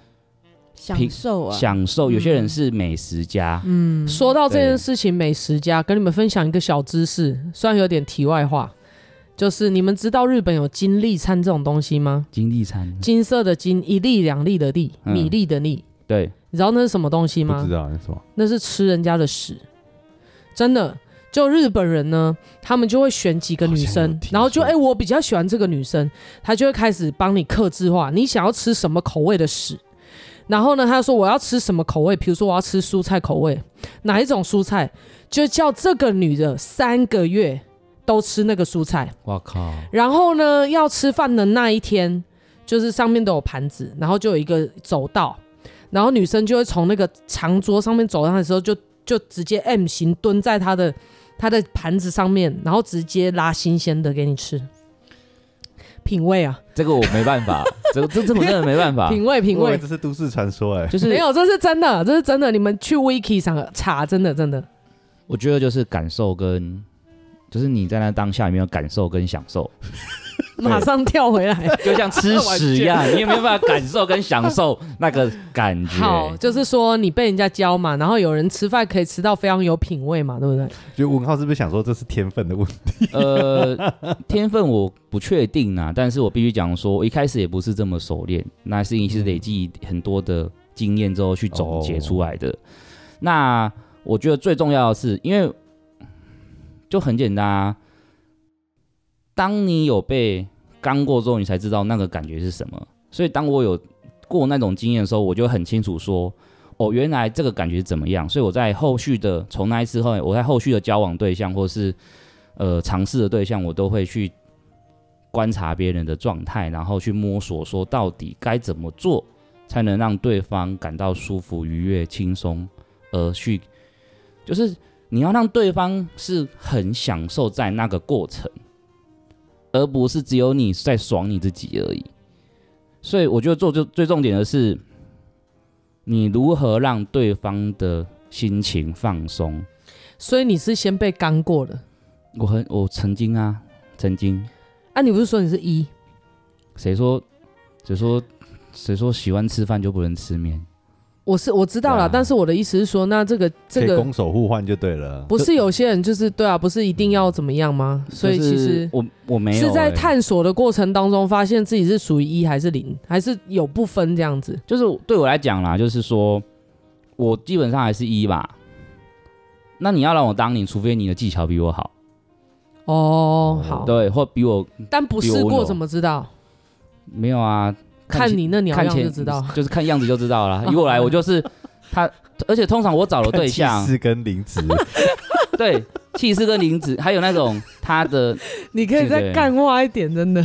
享受啊，享受。有些人是美食家。嗯，说到这件事情，美食家跟你们分享一个小知识，虽然有点题外话，就是你们知道日本有金粒餐这种东西吗？金粒餐，金色的金，一粒两粒的粒，米粒的粒。对，你知道那是什么东西吗？不知道那是什么，那是吃人家的屎，真的。就日本人呢，他们就会选几个女生，然后就哎、欸，我比较喜欢这个女生，他就会开始帮你克制化，你想要吃什么口味的屎。然后呢，他就说我要吃什么口味，比如说我要吃蔬菜口味，哪一种蔬菜，就叫这个女的三个月都吃那个蔬菜。我靠！然后呢，要吃饭的那一天，就是上面都有盘子，然后就有一个走道，然后女生就会从那个长桌上面走上来的时候就，就就直接 M 型蹲在她的。他的盘子上面，然后直接拉新鲜的给你吃，品味啊！这个我没办法，这这这我真的没办法。品味品味，这是都市传说哎，就是没有，这是真的，这是真的。你们去 Wiki 上查，真的真的。我觉得就是感受跟，就是你在那当下有没有感受跟享受。马上跳回来，就像吃屎一样，你有没有办法感受跟享受那个感觉？好，就是说你被人家教嘛，然后有人吃饭可以吃到非常有品味嘛，对不对？就文浩是不是想说这是天分的问题？呃，天分我不确定啊，但是我必须讲说，我一开始也不是这么熟练，那是你是累积很多的经验之后去总结出来的。哦、那我觉得最重要的是，因为就很简单啊。当你有被干过之后，你才知道那个感觉是什么。所以当我有过那种经验的时候，我就很清楚说，哦，原来这个感觉怎么样。所以我在后续的从那一次后，我在后续的交往对象或是呃尝试的对象，我都会去观察别人的状态，然后去摸索说到底该怎么做才能让对方感到舒服、愉悦、轻松，而去就是你要让对方是很享受在那个过程。而不是只有你在爽你自己而已，所以我觉得做最最重点的是，你如何让对方的心情放松。所以你是先被干过的？我很我曾经啊，曾经。啊，你不是说你是一？谁说？谁说？谁说喜欢吃饭就不能吃面？我是我知道了，啊、但是我的意思是说，那这个这个攻守互换就对了。不是有些人就是对啊，不是一定要怎么样吗？所以其实我我没有是在探索的过程当中，发现自己是属于一还是零，还是有不分这样子。就是对我来讲啦，就是说我基本上还是一吧。那你要让我当你，除非你的技巧比我好。哦，好，对，或比我，但不试过怎么知道？没有啊。看你那鸟样就知道，就是看样子就知道了。以我来，我就是 他，而且通常我找的对象，气势跟林子，对，气势跟林子，还有那种他的，你可以再干话一点，真的。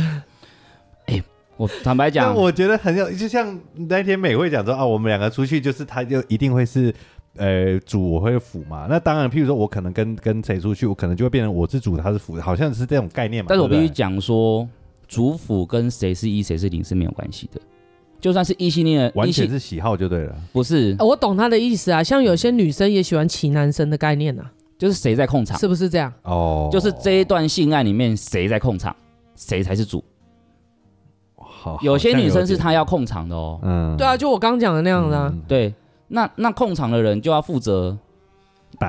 哎、欸，我坦白讲，我觉得很有，就像那天美惠讲说啊，我们两个出去就是他就一定会是呃主，我会辅嘛。那当然，譬如说我可能跟跟谁出去，我可能就会变成我是主，他是辅，好像是这种概念嘛。但是我必须讲说。主辅跟谁是一谁是零是没有关系的，就算是异性恋，完全是喜好就对了。不是，我懂他的意思啊，像有些女生也喜欢骑男生的概念啊，就是谁在控场，是不是这样？哦，就是这一段性爱里面谁在控场，谁才是主。好，有些女生是她要控场的哦。嗯，对啊，就我刚讲的那样的啊。嗯、对，那那控场的人就要负责。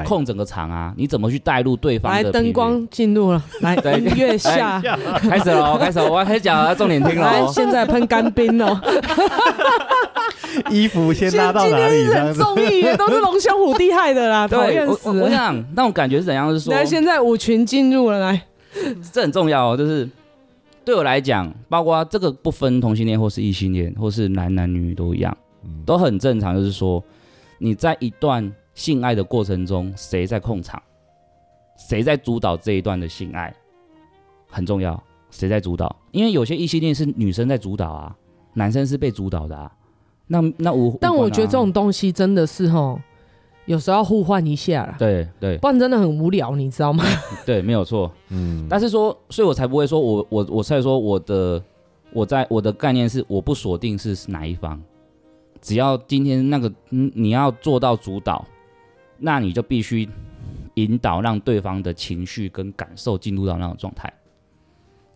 控整个场啊，你怎么去带入对方的？来，灯光进入了，来音乐下，开始了，开始了，我要开始讲了，重点听了。来，现在喷干冰哦。衣服先拉到哪里？很综艺都是龙兄虎弟害的啦，讨厌死了。我想那种感觉是怎样？是说，来，现在舞群进入了，来，这很重要哦。就是对我来讲，包括这个不分同性恋或是异性恋，或是男男女女都一样，都很正常。就是说你在一段。性爱的过程中，谁在控场？谁在主导这一段的性爱很重要。谁在主导？因为有些异性恋是女生在主导啊，男生是被主导的啊。那那我，但我觉得这种东西真的是齁，有时候要互换一下啦。对对，不然真的很无聊，你知道吗？对，没有错。嗯，但是说，所以我才不会说我我我才说我的我在我的概念是我不锁定是哪一方，只要今天那个嗯你要做到主导。那你就必须引导，让对方的情绪跟感受进入到那种状态。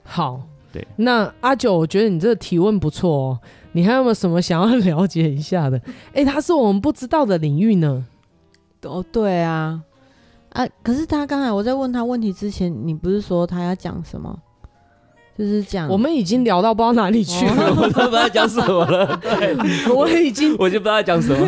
好，对，那阿九，我觉得你这个提问不错哦，你还有没有什么想要了解一下的？哎、欸，他是我们不知道的领域呢。哦，对啊，啊，可是他刚才我在问他问题之前，你不是说他要讲什么？就是讲，我们已经聊到不知道哪里去了，哦、我都不知道讲什么了。对，我已经，我就不知道讲什么。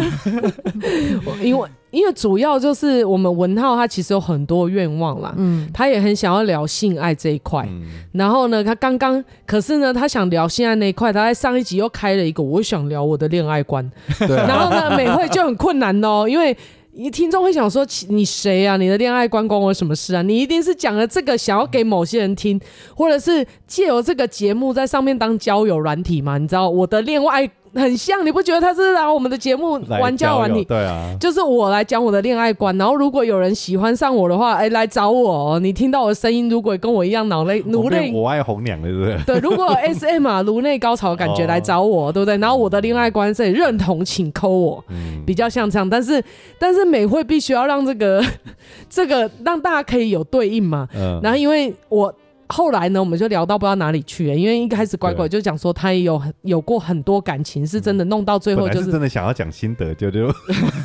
因为，因为主要就是我们文浩他其实有很多愿望啦，嗯，他也很想要聊性爱这一块。嗯、然后呢，他刚刚，可是呢，他想聊性爱那一块，他在上一集又开了一个，我想聊我的恋爱观。对、啊。然后呢，美惠就很困难哦，因为。你听众会想说：“你谁啊？你的恋爱观关我什么事啊？你一定是讲了这个想要给某些人听，或者是借由这个节目在上面当交友软体嘛？你知道我的恋爱。”很像，你不觉得他是拿我们的节目玩交玩你？对啊，就是我来讲我的恋爱观，然后如果有人喜欢上我的话，哎、欸，来找我。你听到我的声音，如果跟我一样脑内颅内，我爱红娘，对不对？对，如果有 S M 啊，颅内高潮的感觉来找我，对不对？然后我的恋爱观这里认同，请扣我，嗯、比较像这样。但是，但是美惠必须要让这个 这个让大家可以有对应嘛。嗯、然后，因为我。后来呢，我们就聊到不知道哪里去了，因为一开始乖乖就讲说他也有有过很多感情，是真的弄到最后就是，是真的想要讲心得，就就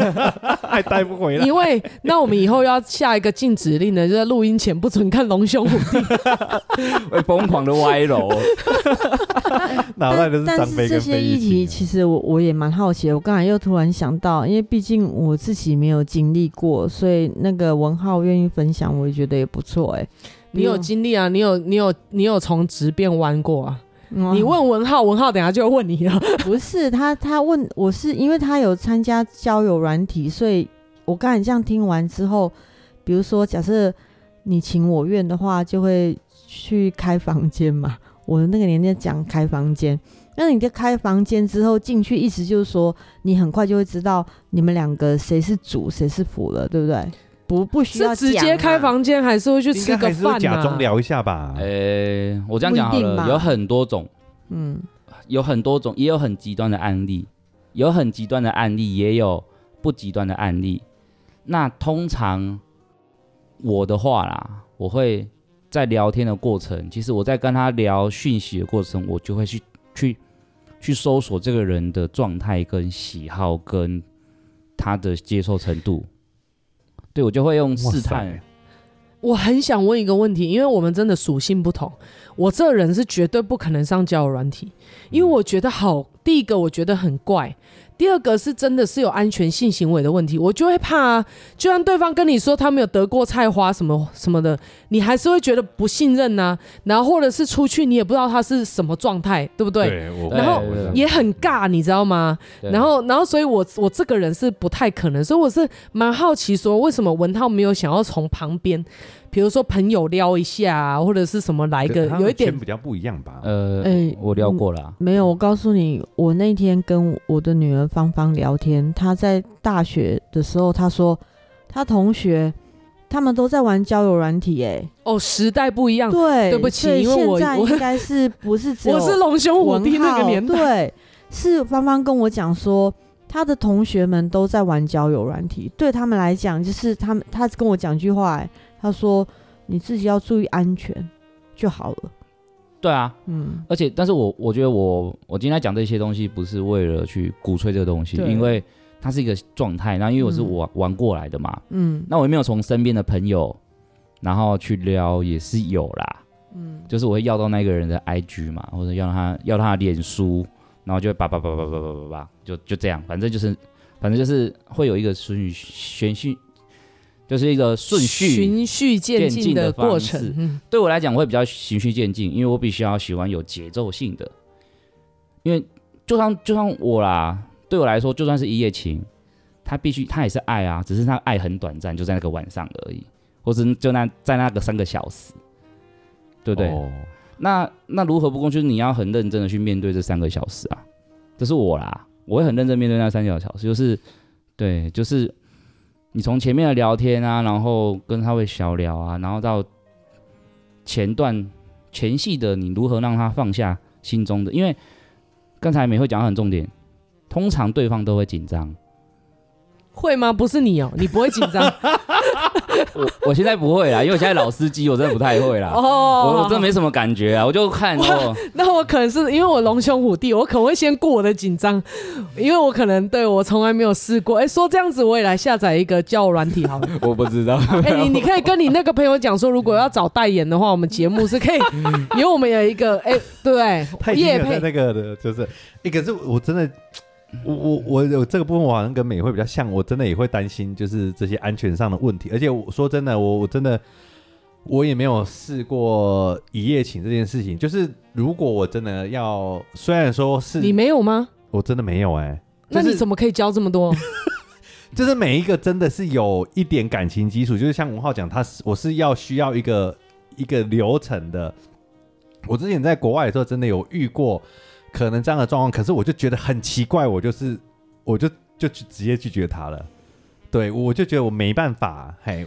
还带不回来。因为那我们以后要下一个禁止令呢，就在录音前不准看龙兄虎弟，会疯狂的歪楼。脑袋都是张飞跟飞机。但是这些议题其实我我也蛮好奇的，我刚才又突然想到，因为毕竟我自己没有经历过，所以那个文浩愿意分享，我也觉得也不错哎、欸。你有经历啊？你有你有你有从直变弯过啊？嗯、你问文浩，文浩等下就会问你了。不是他，他问我是因为他有参加交友软体，所以我刚才这样听完之后，比如说假设你情我愿的话，就会去开房间嘛。我的那个年代讲开房间，那你在开房间之后进去，意思就是说你很快就会知道你们两个谁是主谁是辅了，对不对？不不需要、啊、是直接开房间，还是会去吃个饭、啊？假装聊一下吧。呃、欸，我这样讲好了，有很多种，嗯，有很多种，也有很极端的案例，有很极端的案例，也有不极端的案例。那通常我的话啦，我会在聊天的过程，其实我在跟他聊讯息的过程，我就会去去去搜索这个人的状态、跟喜好、跟他的接受程度。对，我就会用试探。我很想问一个问题，因为我们真的属性不同。我这人是绝对不可能上交友软体，因为我觉得好。第一个我觉得很怪。第二个是真的是有安全性行为的问题，我就会怕啊。就算对方跟你说他没有得过菜花什么什么的，你还是会觉得不信任呐、啊。然后或者是出去你也不知道他是什么状态，对不对？对，然后也很尬，你知道吗？然后然后所以我我这个人是不太可能，所以我是蛮好奇说为什么文涛没有想要从旁边。比如说朋友撩一下、啊，或者是什么来个有一点比较不一样吧。呃，哎、欸，我撩过了、嗯。没有，我告诉你，我那天跟我的女儿芳芳聊天，她在大学的时候，她说她同学他们都在玩交友软体、欸，哎，哦，时代不一样。对，对不起，因为我现在应该是不是只有 我是龙兄虎弟那个年代？对，是芳芳跟我讲说，她的同学们都在玩交友软体，对他们来讲，就是他们，他跟我讲句话。他说：“你自己要注意安全就好了。”对啊，嗯，而且，但是我我觉得我我今天讲这些东西不是为了去鼓吹这个东西，因为它是一个状态。然后，因为我是玩、嗯、玩过来的嘛，嗯，那我也没有从身边的朋友然后去撩，也是有啦，嗯，就是我会要到那个人的 IG 嘛，或者要他要他的脸书，然后就会叭叭叭叭叭叭叭叭，就就这样，反正就是反正就是会有一个顺序宣讯。就是一个顺序循序渐进的过程。嗯、对我来讲，我会比较循序渐进，因为我比较喜欢有节奏性的。因为就算就算我啦，对我来说，就算是一夜情，他必须他也是爱啊，只是他爱很短暂，就在那个晚上而已，或是就那在那个三个小时，对不对？哦、那那如何不公？就是你要很认真的去面对这三个小时啊。这是我啦，我会很认真面对那三个小时，就是对，就是。你从前面的聊天啊，然后跟他会小聊啊，然后到前段前戏的你如何让他放下心中的？因为刚才美惠讲很重点，通常对方都会紧张，会吗？不是你哦，你不会紧张。我我现在不会啦，因为我现在老司机，我真的不太会啦。哦，我我真的没什么感觉啊，我就看哦。那我可能是因为我龙兄虎弟，我可能会先过我的紧张，因为我可能对我从来没有试过。哎，说这样子，我也来下载一个交友软体好了。我不知道。哎，你你可以跟你那个朋友讲说，如果要找代言的话，我们节目是可以，因为我们有一个哎，对，业配那个的，就是一个是我真的。我我我有这个部分，我好像跟美会比较像，我真的也会担心，就是这些安全上的问题。而且我说真的，我我真的我也没有试过一夜情这件事情。就是如果我真的要，虽然说是你没有吗？我真的没有哎、欸。那你怎么可以教这么多？就是每一个真的是有一点感情基础，就是像文浩讲，他是我是要需要一个一个流程的。我之前在国外的时候，真的有遇过。可能这样的状况，可是我就觉得很奇怪，我就是，我就就直接拒绝他了。对，我就觉得我没办法。嘿，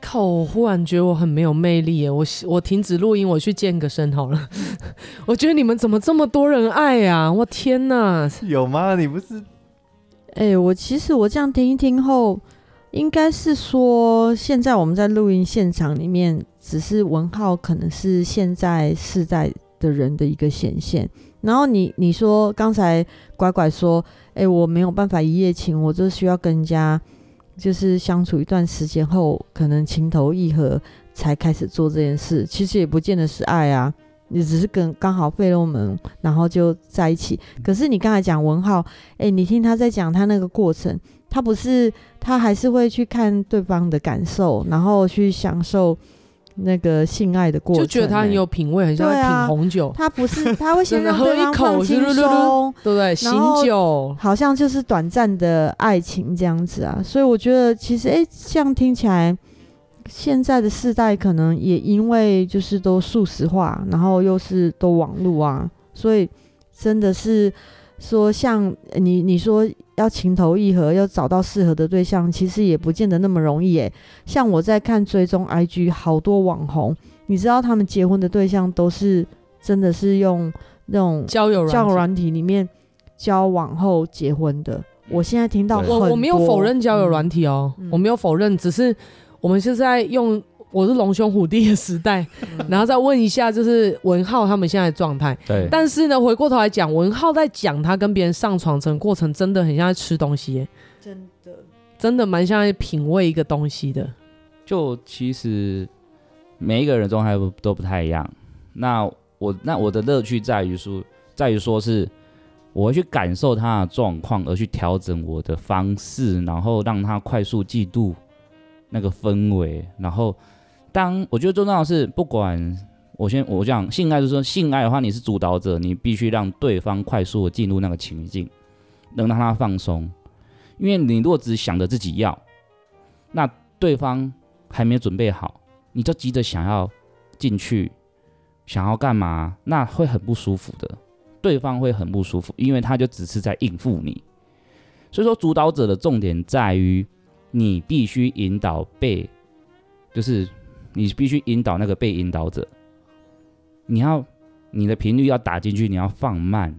靠！我忽然觉得我很没有魅力耶。我我停止录音，我去健个身好了。我觉得你们怎么这么多人爱呀？我天哪！有吗？你不是？哎、欸，我其实我这样听一听后，应该是说，现在我们在录音现场里面，只是文浩可能是现在世代的人的一个显现。然后你你说刚才拐拐说，哎，我没有办法一夜情，我就需要跟人家就是相处一段时间后，可能情投意合才开始做这件事。其实也不见得是爱啊，你只是跟刚好费洛蒙，然后就在一起。可是你刚才讲文浩，哎，你听他在讲他那个过程，他不是他还是会去看对方的感受，然后去享受。那个性爱的过程，就觉得他很有品味，很像在品红酒。啊、他不是，他会先 让对方放轻松，对不对？醒酒，好像就是短暂的爱情这样子啊。所以我觉得，其实哎，这样听起来，现在的世代可能也因为就是都素食化，然后又是都网络啊，所以真的是。说像你你说要情投意合，要找到适合的对象，其实也不见得那么容易诶。像我在看追踪 IG，好多网红，你知道他们结婚的对象都是真的是用那种交友交友软体里面交往后结婚的。我现在听到我我没有否认交友软体哦，嗯、我没有否认，只是我们是在用。我是龙兄虎弟的时代，嗯、然后再问一下，就是文浩他们现在的状态。对，但是呢，回过头来讲，文浩在讲他跟别人上床整个过程，真的很像在吃东西耶，真的，真的蛮像在品味一个东西的。就其实每一个人状态都不太一样。那我那我的乐趣在于说，在于说是我会去感受他的状况，而去调整我的方式，然后让他快速嫉妒那个氛围，然后。当我觉得最重要的是，不管我先我讲性爱，就是说性爱的话，你是主导者，你必须让对方快速的进入那个情境，能让他放松。因为你如果只想着自己要，那对方还没有准备好，你就急着想要进去，想要干嘛，那会很不舒服的。对方会很不舒服，因为他就只是在应付你。所以说，主导者的重点在于你必须引导被，就是。你必须引导那个被引导者，你要你的频率要打进去，你要放慢，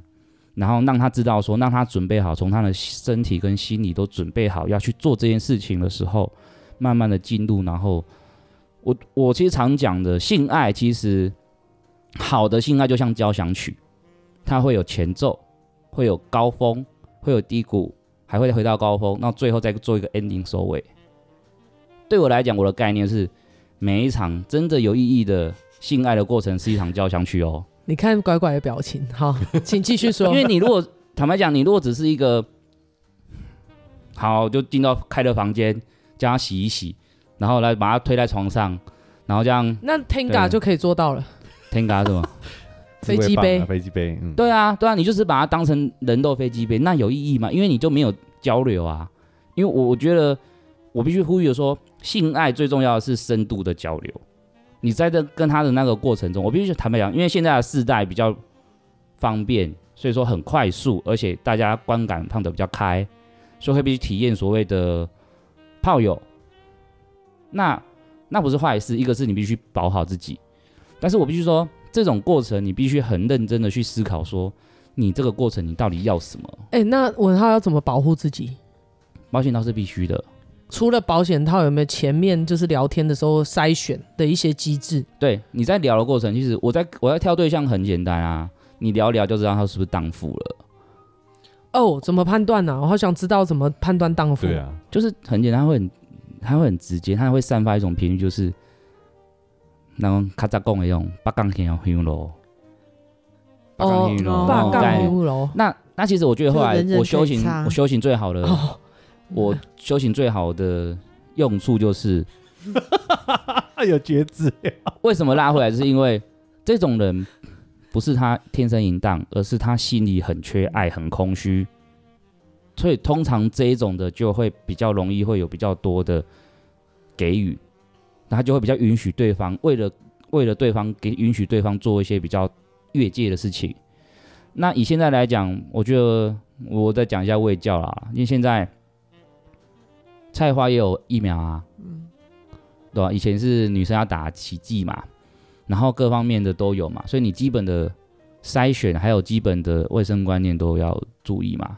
然后让他知道说，让他准备好，从他的身体跟心理都准备好要去做这件事情的时候，慢慢的进入。然后我我其实常讲的性爱，其实好的性爱就像交响曲，它会有前奏，会有高峰，会有低谷，还会回到高峰，那最后再做一个 ending 收尾。对我来讲，我的概念是。每一场真的有意义的性爱的过程是一场交响曲哦。你看拐拐的表情，好，请继续说。因为你如果坦白讲，你如果只是一个好，就进到开的房间，将他洗一洗，然后来把他推在床上，然后这样，那 Tenga 就可以做到了。Tenga 是什么？飞机杯，飞机杯。嗯，对啊，对啊，你就是把它当成人肉飞机杯，那有意义吗？因为你就没有交流啊。因为我我觉得。我必须呼吁的说，性爱最重要的是深度的交流。你在这跟他的那个过程中，我必须坦白讲，因为现在的世代比较方便，所以说很快速，而且大家观感放得比较开，所以会必须体验所谓的炮友。那那不是坏事，一个是你必须保好自己，但是我必须说，这种过程你必须很认真的去思考，说你这个过程你到底要什么？哎、欸，那文浩要怎么保护自己？保险套是必须的。除了保险套，有没有前面就是聊天的时候筛选的一些机制？对，你在聊的过程，其实我在我在挑对象很简单啊，你聊聊就知道他是不是荡妇了。哦，怎么判断呢？我好想知道怎么判断荡妇。对啊，就是很简单，他会很他会很直接，他会散发一种频率，就是那种卡扎贡的那种八杠天香楼，八杠天香楼，八杠天香楼。那那其实我觉得后来我修行我修行最好的。哦我修行最好的用处就是 有觉知。为什么拉回来？就是因为这种人不是他天生淫荡，而是他心里很缺爱、很空虚。所以通常这一种的就会比较容易会有比较多的给予，那他就会比较允许对方为了为了对方给允许对方做一些比较越界的事情。那以现在来讲，我觉得我再讲一下卫教啦，因为现在。菜花也有疫苗啊，嗯，对吧？以前是女生要打奇迹嘛，然后各方面的都有嘛，所以你基本的筛选还有基本的卫生观念都要注意嘛。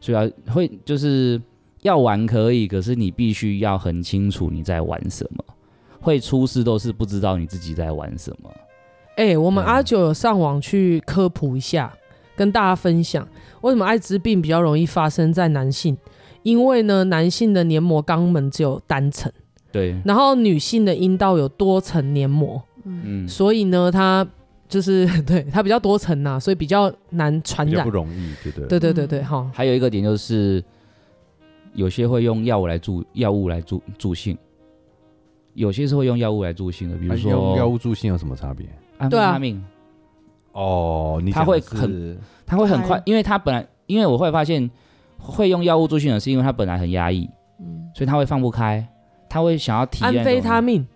所以要会就是要玩可以，可是你必须要很清楚你在玩什么，会出事都是不知道你自己在玩什么。哎、欸，我们阿九有上网去科普一下，嗯、跟大家分享为什么艾滋病比较容易发生在男性。因为呢，男性的黏膜肛门只有单层，对，然后女性的阴道有多层黏膜，嗯，所以呢，它就是 对它比较多层呐，所以比较难传染，不容易，对对？对对对对哈。还有一个点就是，有些会用药物来助药物来助助性，有些是会用药物来助性的，比如说用药物助性有什么差别？安非他命。哦，你他会很他会很快，因为他本来因为我会发现。会用药物助兴的是因为他本来很压抑，嗯，所以他会放不开，他会想要体验安非他命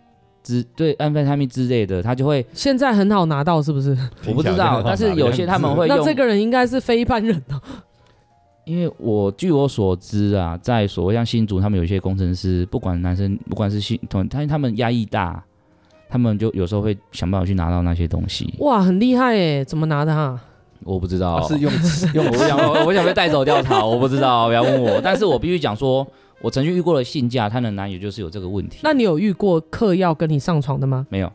之对安非他命之类的，他就会现在很好拿到，是不是？我不知道，但是有些他们会用。那这个人应该是非一般人哦，因为我据我所知啊，在所谓像新竹，他们有些工程师，不管男生，不管是新同，他他们压抑大，他们就有时候会想办法去拿到那些东西。哇，很厉害哎，怎么拿的哈？我不知道，是用 用我想我想被带走调查，我不知道，不要问我。但是我必须讲说，我曾经遇过的性价，他的男友就是有这个问题。那你有遇过嗑药跟你上床的吗？没有，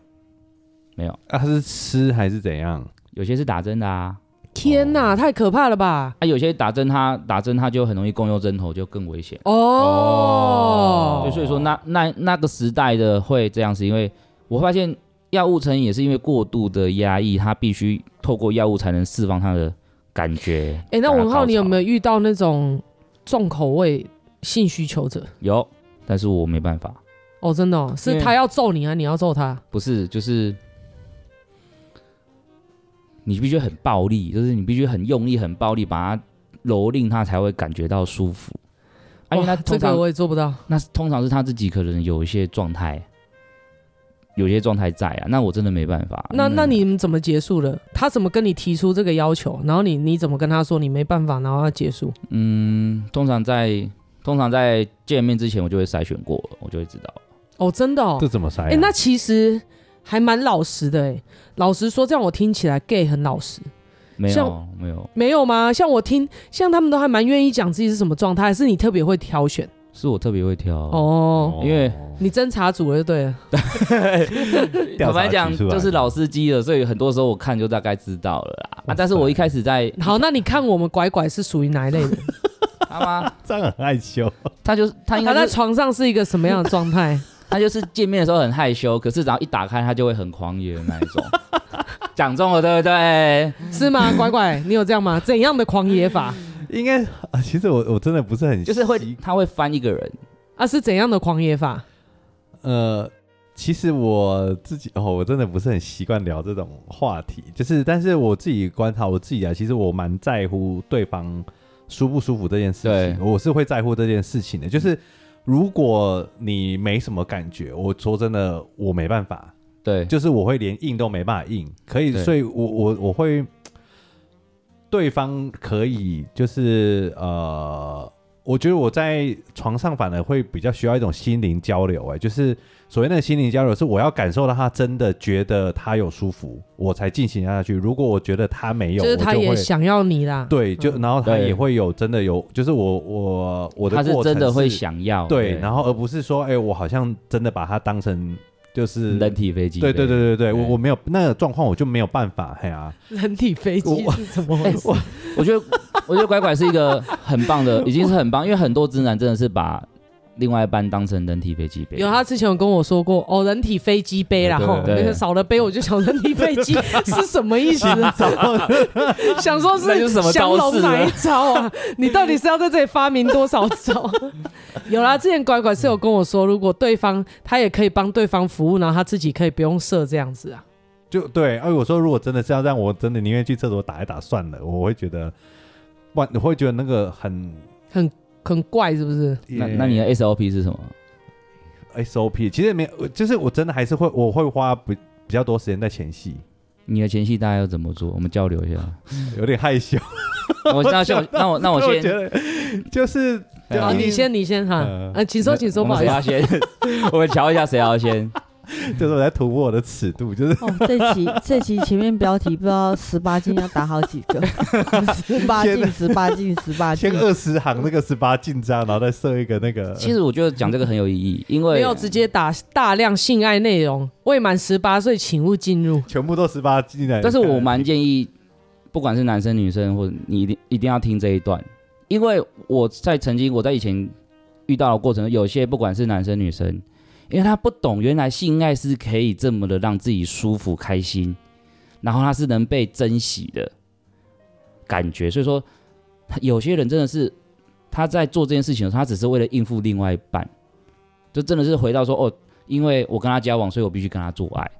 没有。啊，他是吃还是怎样？有些是打针的啊。天哪，太可怕了吧！啊，有些打针他打针他就很容易共用针头，就更危险。哦。对，所以说那那那个时代的会这样，是因为我发现。药物成瘾也是因为过度的压抑，他必须透过药物才能释放他的感觉。哎、欸，那文浩，你有没有遇到那种重口味性需求者？有，但是我没办法。哦，真的、哦，是他要揍你啊？你要揍他？不是，就是你必须很暴力，就是你必须很用力、很暴力，把他蹂躏，他才会感觉到舒服。而且他这个我也做不到。那通常是他自己可能有一些状态。有些状态在啊，那我真的没办法。那那你们怎么结束的？他怎么跟你提出这个要求？然后你你怎么跟他说你没办法，然后他结束？嗯，通常在通常在见面之前，我就会筛选过了，我就会知道。哦，真的哦？这怎么筛？哎，那其实还蛮老实的哎。老实说，这样我听起来 gay 很老实。没有，没有，没有吗？像我听，像他们都还蛮愿意讲自己是什么状态，还是你特别会挑选？是我特别会挑哦，因为你侦查组了就对了。坦白讲，就是老司机了，所以很多时候我看就大概知道了啦。啊，但是我一开始在 好，那你看我们拐拐是属于哪一类的？他吗？这样很害羞。他就是他应该在床上是一个什么样的状态？他就是见面的时候很害羞，可是只要一打开，他就会很狂野的那一种。讲中了，对不对？是吗？拐拐，你有这样吗？怎样的狂野法？应该啊，其实我我真的不是很就是会他会翻一个人。啊，是怎样的狂野法？呃，其实我自己哦，我真的不是很习惯聊这种话题，就是但是我自己观察我自己啊，其实我蛮在乎对方舒不舒服这件事情，我是会在乎这件事情的。就是如果你没什么感觉，我说真的，我没办法，对，就是我会连硬都没办法硬，可以，所以我我我会。对方可以，就是呃，我觉得我在床上反而会比较需要一种心灵交流，哎，就是所谓那个心灵交流，是我要感受到他真的觉得他有舒服，我才进行下去。如果我觉得他没有，就是他也想要你啦，对，就然后他也会有真的有，就是我我我的过程是他是真的会想要，对，然后而不是说，哎，我好像真的把他当成。就是人体飞机，对对对对对，我我没有那个状况，我就没有办法，嘿啊，人体飞机是怎么回事？我觉得我觉得拐拐是一个很棒的，已经是很棒，因为很多直男真的是把。另外一半当成人体飞机杯，有他之前有跟我说过哦，人体飞机杯，然后少了杯我就想人体飞机 是什么意思？想说是降龙哪一招啊？你到底是要在这里发明多少招？有啦，之前乖乖是有跟我说，如果对方他也可以帮对方服务，然后他自己可以不用射这样子啊。就对，哎，我说如果真的是要让，我真的宁愿去厕所打一打算了。我会觉得，不，你会觉得那个很很。很怪是不是？那那你的 SOP 是什么？SOP 其实没有，就是我真的还是会，我会花比比较多时间在前戏。你的前戏大概要怎么做？我们交流一下。有点害羞。我那先，那我那我先，就是，你先你先哈，嗯，请说请说，不好意思，谁要先？我们瞧一下谁要先。就是我在突破我的尺度，就是哦，这期这期前面标题不知道十八禁要打好几个，十八禁十八禁十八禁，先二十行那个十八禁章，然后再设一个那个。其实我觉得讲这个很有意义，因为没有直接打大量性爱内容，未满十八岁请勿进入，全部都十八禁的。但是我蛮建议，不管是男生女生，或者你一定一定要听这一段，因为我在曾经我在以前遇到的过程，有些不管是男生女生。因为他不懂，原来性爱是可以这么的让自己舒服开心，然后他是能被珍惜的感觉。所以说，有些人真的是他在做这件事情的时候，他只是为了应付另外一半，就真的是回到说哦，因为我跟他交往，所以我必须跟他做爱。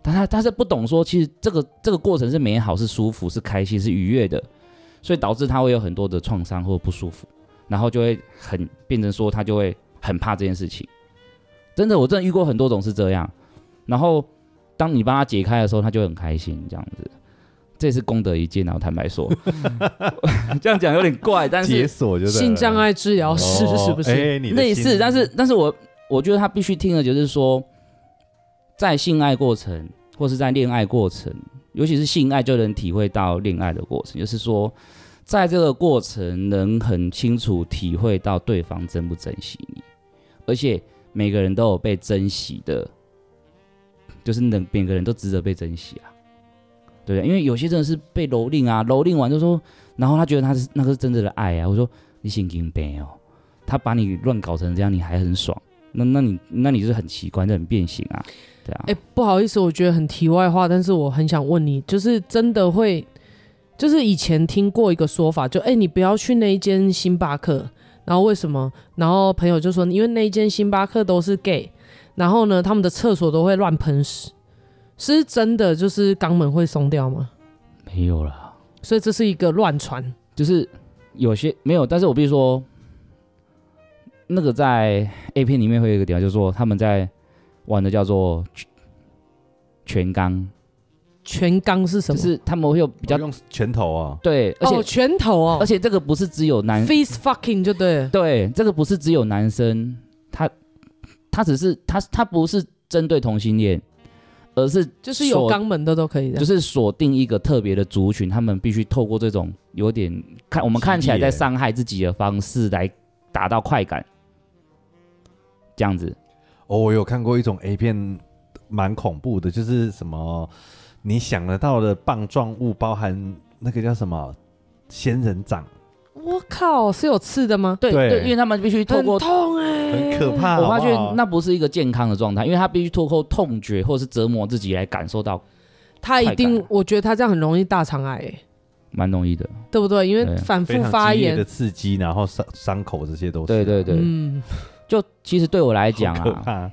但他他是不懂说，其实这个这个过程是美好、是舒服、是开心、是愉悦的，所以导致他会有很多的创伤或不舒服，然后就会很变成说他就会很怕这件事情。真的，我真的遇过很多种是这样，然后当你帮他解开的时候，他就很开心，这样子，这是功德一件。然后坦白说，这样讲有点怪，但是解锁就是性障碍治疗师、哦、是不是？欸、类似，但是但是我我觉得他必须听的就是说，在性爱过程或是在恋爱过程，尤其是性爱，就能体会到恋爱的过程，就是说，在这个过程能很清楚体会到对方珍不珍惜你，而且。每个人都有被珍惜的，就是能每个人都值得被珍惜啊，对不对？因为有些真的是被蹂躏啊，蹂躏完就说，然后他觉得他是那个是真正的爱啊。我说你神经病哦，他把你乱搞成这样，你还很爽？那那你那你就是很奇怪，就很变形啊，对啊。哎，不好意思，我觉得很题外话，但是我很想问你，就是真的会，就是以前听过一个说法，就哎，你不要去那一间星巴克。然后为什么？然后朋友就说，因为那间星巴克都是 gay，然后呢，他们的厕所都会乱喷屎，是真的就是肛门会松掉吗？没有啦，所以这是一个乱传，就是有些没有，但是我必须说，那个在 A 片里面会有一个点，就是说他们在玩的叫做全肛。全肛是什么？就是他们会有比较用拳头啊，对，而且、哦、拳头哦，而且这个不是只有男 face fucking 就对，对，这个不是只有男生，他他只是他他不是针对同性恋，而是就是有肛门的都可以的，就是锁定一个特别的族群，他们必须透过这种有点看我们看起来在伤害自己的方式来达到快感，这样子。哦，我有看过一种 A 片，蛮恐怖的，就是什么。你想得到的棒状物，包含那个叫什么仙人掌？我靠，是有刺的吗？对对，因为他们必须透过痛哎，很可怕。我发觉那不是一个健康的状态，因为他必须透过痛觉或者是折磨自己来感受到。他一定，我觉得他这样很容易大肠癌，蛮容易的，对不对？因为反复发炎的刺激，然后伤伤口这些都是。对对对，嗯，就其实对我来讲啊。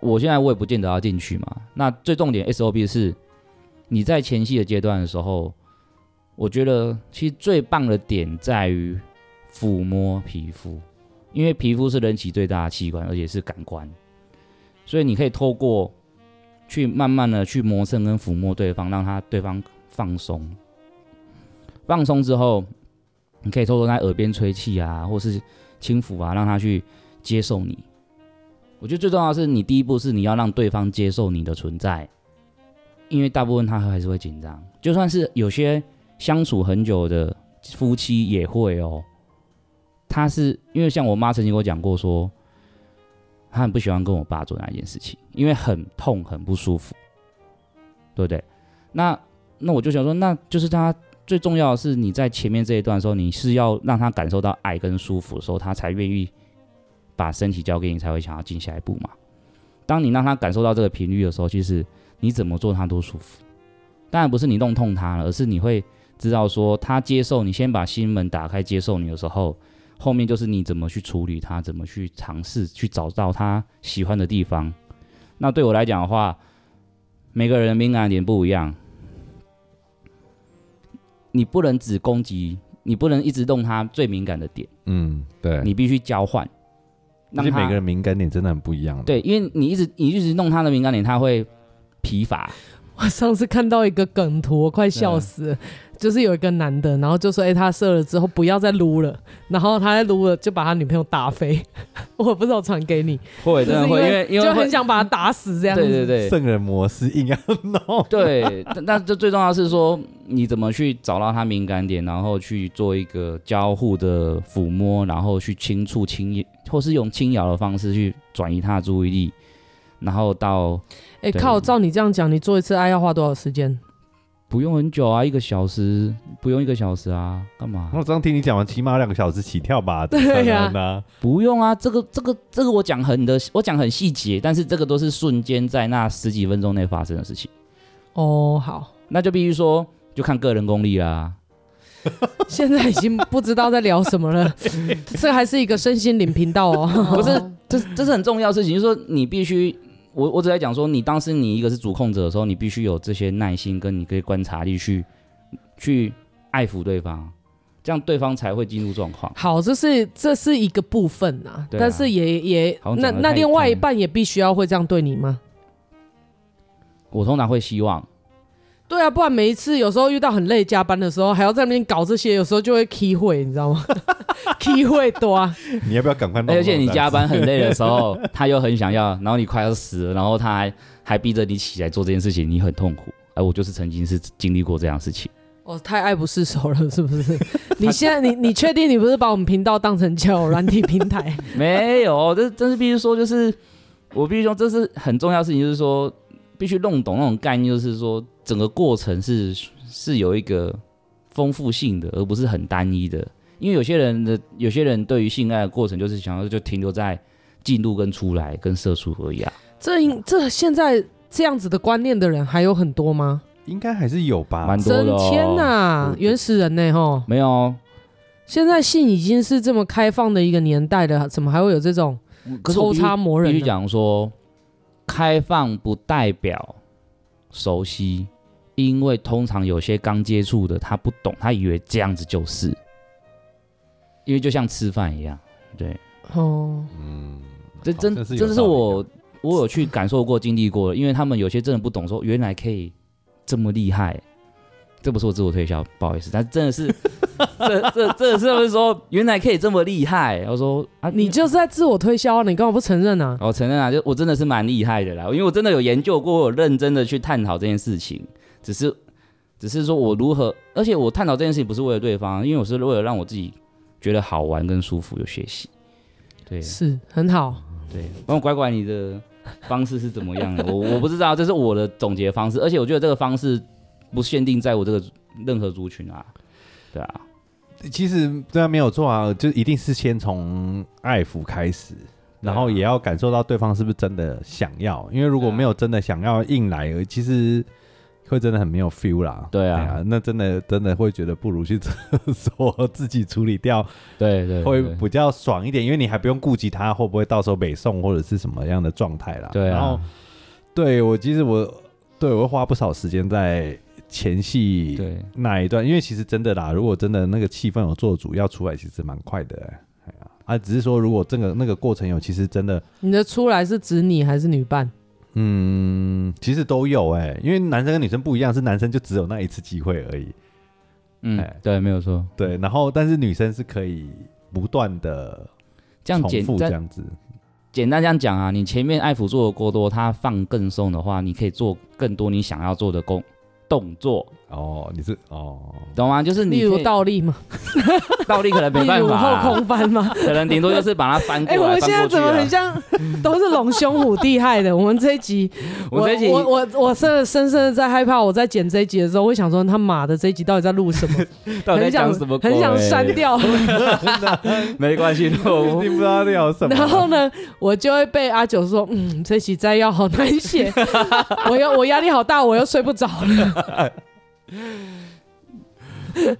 我现在我也不见得要进去嘛。那最重点 SOP 是，你在前戏的阶段的时候，我觉得其实最棒的点在于抚摸皮肤，因为皮肤是人体最大的器官，而且是感官，所以你可以透过去慢慢的去磨蹭跟抚摸对方，让他对方放松。放松之后，你可以偷偷在耳边吹气啊，或是轻抚啊，让他去接受你。我觉得最重要的是，你第一步是你要让对方接受你的存在，因为大部分他还是会紧张，就算是有些相处很久的夫妻也会哦。他是因为像我妈曾经跟我讲过说，说她很不喜欢跟我爸做那件事情，因为很痛很不舒服，对不对？那那我就想说，那就是他最重要的是你在前面这一段的时候，你是要让他感受到爱跟舒服的时候，他才愿意。把身体交给你，才会想要进下一步嘛。当你让他感受到这个频率的时候，其实你怎么做他都舒服。当然不是你弄痛他了，而是你会知道说他接受你，先把心门打开接受你的时候，后面就是你怎么去处理他，怎么去尝试去找到他喜欢的地方。那对我来讲的话，每个人的敏感点不一样，你不能只攻击，你不能一直动他最敏感的点。嗯，对，你必须交换。而且每个人敏感点真的很不一样。对，因为你一直你一直弄他的敏感点，他会疲乏。我上次看到一个梗图，我快笑死了。嗯、就是有一个男的，然后就说：“哎、欸，他射了之后不要再撸了。”然后他在撸了，就把他女朋友打飞。我不知道传给你，会真的会，因为因为就很想把他打死这样子。对对对，圣人模式硬要弄。对，但这最重要的是说，你怎么去找到他敏感点，然后去做一个交互的抚摸，然后去轻触轻或是用轻摇的方式去转移他的注意力，然后到，哎、欸、靠，照你这样讲，你做一次爱要花多少时间？不用很久啊，一个小时，不用一个小时啊，干嘛？我刚听你讲完，起码两个小时起跳吧？对呀、啊，不用啊，这个这个这个我讲很的，我讲很细节，但是这个都是瞬间在那十几分钟内发生的事情。哦，好，那就必须说，就看个人功力啦。现在已经不知道在聊什么了，这还是一个身心灵频道哦。不是，这这是很重要的事情，就是说你必须，我我只在讲说，你当时你一个是主控者的时候，你必须有这些耐心，跟你可以观察力去去爱抚对方，这样对方才会进入状况。好，这是这是一个部分啊，啊但是也也那那另外一半也必须要会这样对你吗？我通常会希望。对啊，不然每一次有时候遇到很累加班的时候，还要在那边搞这些，有时候就会气会，你知道吗？气会多啊！你要不要赶快？而且你加班很累的时候，他又很想要，然后你快要死了，然后他还还逼着你起来做这件事情，你很痛苦。哎，我就是曾经是经历过这样的事情。哦，太爱不释手了，是不是？你现在你你确定你不是把我们频道当成交友软体平台？没有，这这是必须说，就是我必须说，这是很重要的事情，就是说必须弄懂那种概念，就是说。整个过程是是有一个丰富性的，而不是很单一的。因为有些人的有些人对于性爱的过程，就是想要就停留在进入跟出来跟射出而已啊。这这现在这样子的观念的人还有很多吗？应该还是有吧，蛮多的哦。天哪，原始人呢？吼，没有。现在性已经是这么开放的一个年代了，怎么还会有这种抽插魔人？必须讲说，开放不代表熟悉。因为通常有些刚接触的，他不懂，他以为这样子就是，因为就像吃饭一样，对，哦，嗯，这真这真的是我我有去感受过、经历过的，因为他们有些真的不懂，说原来可以这么厉害，这不是我自我推销，不好意思，但真的是，这这这是不是说原来可以这么厉害？我说啊，你就是在自我推销，你干嘛不承认呢？我承认啊，就我真的是蛮厉害的啦，因为我真的有研究过，我有认真的去探讨这件事情。只是，只是说我如何，而且我探讨这件事情不是为了对方，因为我是为了让我自己觉得好玩跟舒服，有学习。对，是很好。对，帮我拐拐你的方式是怎么样的？我我不知道，这是我的总结方式，而且我觉得这个方式不限定在我这个任何族群啊。对啊，其实对啊没有错啊，就一定是先从爱抚开始，然后也要感受到对方是不是真的想要，因为如果没有真的想要硬来，其实。会真的很没有 feel 啦，对啊，啊那真的真的会觉得不如去厕所自己处理掉，对对，会比较爽一点，因为你还不用顾及他会不会到时候北送或者是什么样的状态啦。对啊，然后对我其实我对我会花不少时间在前戏那一段，因为其实真的啦，如果真的那个气氛有做主要出来，其实蛮快的，哎呀，啊，只是说如果这个那个过程有，其实真的，你的出来是指你还是女伴？嗯，其实都有哎、欸，因为男生跟女生不一样，是男生就只有那一次机会而已。嗯，对，没有错。对，然后但是女生是可以不断的这样重复这样子。简单这样讲啊，你前面爱抚做的过多，他放更松的话，你可以做更多你想要做的工动作。哦，你是哦，懂吗？就是你例如倒立嘛，倒立可能没办法、啊，后空翻嘛，可能顶多就是把它翻过来。哎、欸，我们现在怎么很像都是龙兄虎弟害的？我们这一集，我这一集我我我深深深的在害怕，我在剪这一集的时候，我会想说他妈的这一集到底在录什么？到底在讲什么？很想删掉。没关系，我听不知道聊什么。然后呢，我就会被阿九说，嗯，这一集摘要好难写，我要我压力好大，我又睡不着了。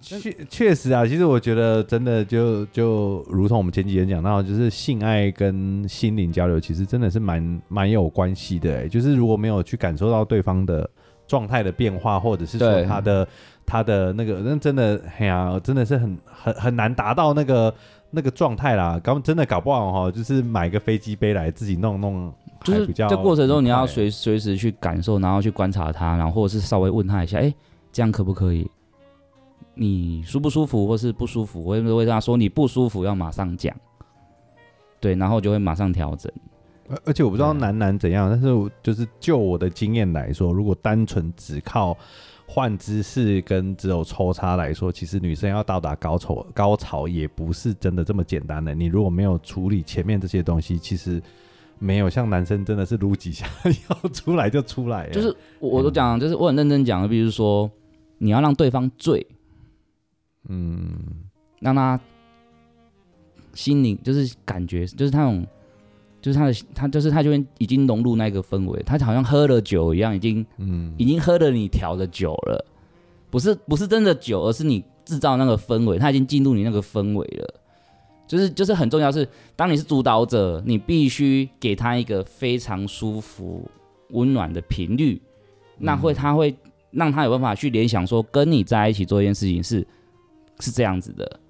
确确实啊，其实我觉得真的就就如同我们前几天讲到，就是性爱跟心灵交流，其实真的是蛮蛮有关系的。哎，就是如果没有去感受到对方的状态的变化，或者是说他的他的那个，那真的哎呀，真的是很很很难达到那个那个状态啦。搞真的搞不好哈，就是买个飞机杯来自己弄弄。就是这过程中，你要随随时去感受，然后去观察他，然后或者是稍微问他一下，哎、欸，这样可不可以？你舒不舒服，或是不舒服？我会会跟他说，你不舒服要马上讲，对，然后就会马上调整。而且我不知道男男怎样，但是就是就我的经验来说，如果单纯只靠换姿势跟只有抽插来说，其实女生要到达高潮高潮也不是真的这么简单的。你如果没有处理前面这些东西，其实。没有像男生真的是撸几下要出来就出来，就是我都讲，就是我很认真讲的，比如说你要让对方醉，嗯，让他心灵就是感觉，就是那种，就是他的他就是他就会已经融入那个氛围，他好像喝了酒一样，已经嗯，已经喝了你调的酒了，不是不是真的酒，而是你制造那个氛围，他已经进入你那个氛围了。就是就是很重要是，是当你是主导者，你必须给他一个非常舒服、温暖的频率，那会他会让他有办法去联想说，跟你在一起做一件事情是是这样子的，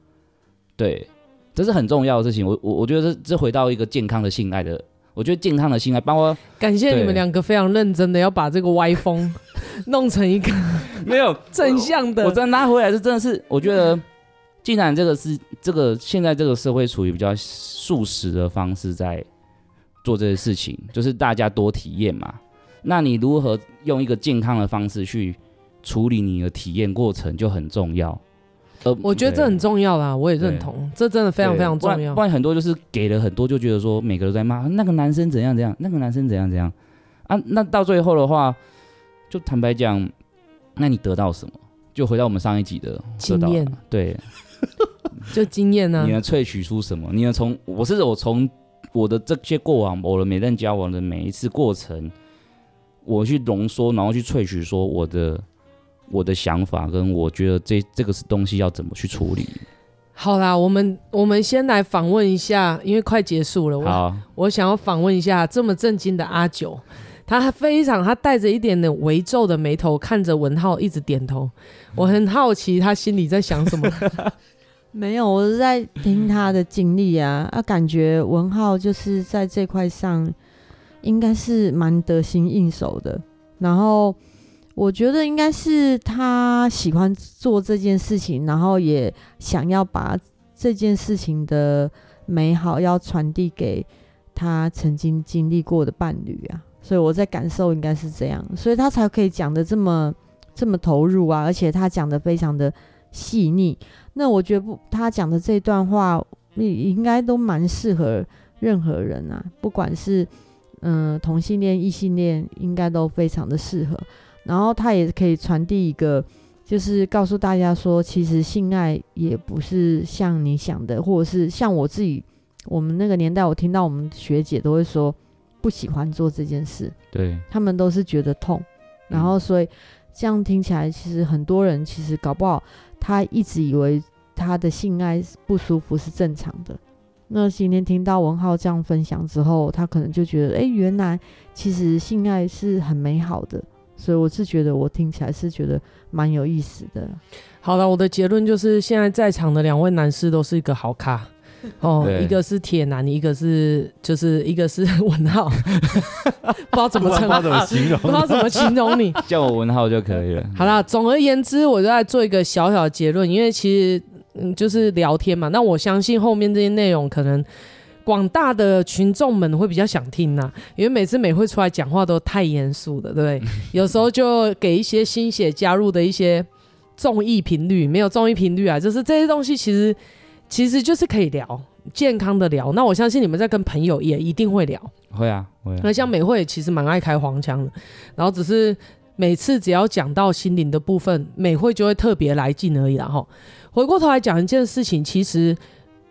对，这是很重要的事情。我我我觉得这这回到一个健康的性爱的，我觉得健康的性爱，包括感谢你们两个非常认真的要把这个 歪风弄成一个 没有正向的，我真拉回来是真的是，我觉得。既然这个是这个现在这个社会处于比较素食的方式在做这些事情，就是大家多体验嘛。那你如何用一个健康的方式去处理你的体验过程就很重要。呃，我觉得这很重要啦，我也认同，这真的非常非常重要。不然很多就是给了很多，就觉得说每个都在骂那个男生怎样怎样，那个男生怎样怎样啊。那到最后的话，就坦白讲，那你得到什么？就回到我们上一集的经验，对。就经验呢？你能萃取出什么？你能从我是我从我的这些过往，我的每任交往的每一次过程，我去浓缩，然后去萃取说我的我的想法，跟我觉得这这个是东西要怎么去处理。好啦，我们我们先来访问一下，因为快结束了，好我我想要访问一下这么震惊的阿九，他非常他带着一点点微皱的眉头看着文浩一直点头，我很好奇他心里在想什么。没有，我是在听他的经历啊，啊，感觉文浩就是在这块上应该是蛮得心应手的。然后我觉得应该是他喜欢做这件事情，然后也想要把这件事情的美好要传递给他曾经经历过的伴侣啊。所以我在感受应该是这样，所以他才可以讲得这么这么投入啊，而且他讲得非常的细腻。那我觉得不，他讲的这段话，你应该都蛮适合任何人啊，不管是嗯、同性恋、异性恋，应该都非常的适合。然后他也可以传递一个，就是告诉大家说，其实性爱也不是像你想的，或者是像我自己，我们那个年代，我听到我们学姐都会说不喜欢做这件事，对，他们都是觉得痛，然后所以这样听起来，其实很多人其实搞不好。他一直以为他的性爱不舒服是正常的，那今天听到文浩这样分享之后，他可能就觉得，哎、欸，原来其实性爱是很美好的，所以我是觉得我听起来是觉得蛮有意思的。好了，我的结论就是，现在在场的两位男士都是一个好咖，哦，一个是铁男，一个是就是一个是文浩，不知道怎么称，不知道怎么形容，不知道怎么形容你，叫我文浩就可以了。好啦，总而言之，我就在做一个小小的结论，因为其实嗯就是聊天嘛，那我相信后面这些内容可能。广大的群众们会比较想听呐、啊，因为每次美会出来讲话都太严肃了，对不对？有时候就给一些新血加入的一些综艺频率，没有综艺频率啊，就是这些东西其实其实就是可以聊健康的聊。那我相信你们在跟朋友也一定会聊，会啊，会啊。那像美会其实蛮爱开黄腔的，然后只是每次只要讲到心灵的部分，美会就会特别来劲而已啦。哈，回过头来讲一件事情，其实。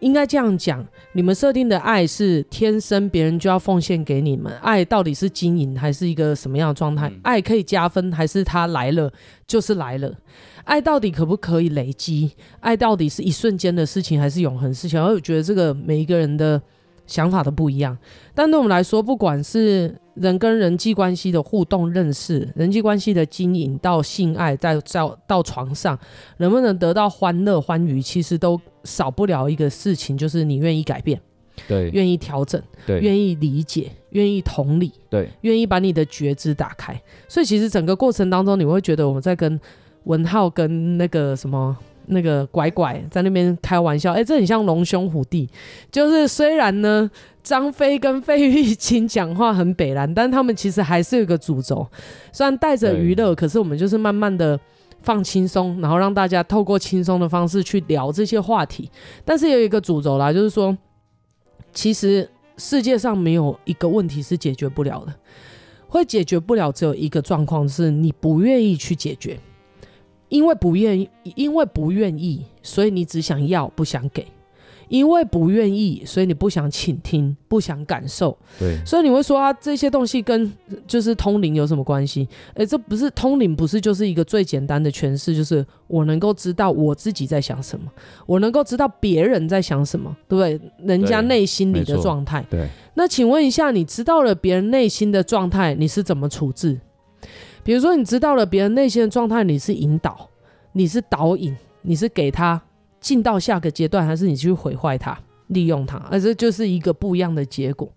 应该这样讲，你们设定的爱是天生别人就要奉献给你们，爱到底是经营还是一个什么样的状态？爱可以加分还是它来了就是来了？爱到底可不可以累积？爱到底是一瞬间的事情还是永恒事情？而我觉得这个每一个人的想法都不一样，但对我们来说，不管是人跟人际关系的互动、认识、人际关系的经营，到性爱，再到到床上，能不能得到欢乐、欢愉，其实都少不了一个事情，就是你愿意改变，对，愿意调整，对，愿意理解，愿意同理，对，愿意把你的觉知打开。所以，其实整个过程当中，你会觉得我们在跟文浩跟那个什么。那个拐拐在那边开玩笑，哎、欸，这很像龙兄虎弟。就是虽然呢，张飞跟费玉清讲话很北烂，但他们其实还是有一个主轴，虽然带着娱乐，可是我们就是慢慢的放轻松，然后让大家透过轻松的方式去聊这些话题。但是有一个主轴啦，就是说，其实世界上没有一个问题是解决不了的，会解决不了只有一个状况，是你不愿意去解决。因为不愿意，因为不愿意，所以你只想要，不想给。因为不愿意，所以你不想倾听，不想感受。对，所以你会说啊，这些东西跟就是通灵有什么关系？诶，这不是通灵，不是就是一个最简单的诠释，就是我能够知道我自己在想什么，我能够知道别人在想什么，对不对？人家内心里的状态。对。那请问一下，你知道了别人内心的状态，你是怎么处置？比如说，你知道了别人内心的状态，你是引导，你是导引，你是给他进到下个阶段，还是你去毁坏他、利用他？而这就是一个不一样的结果。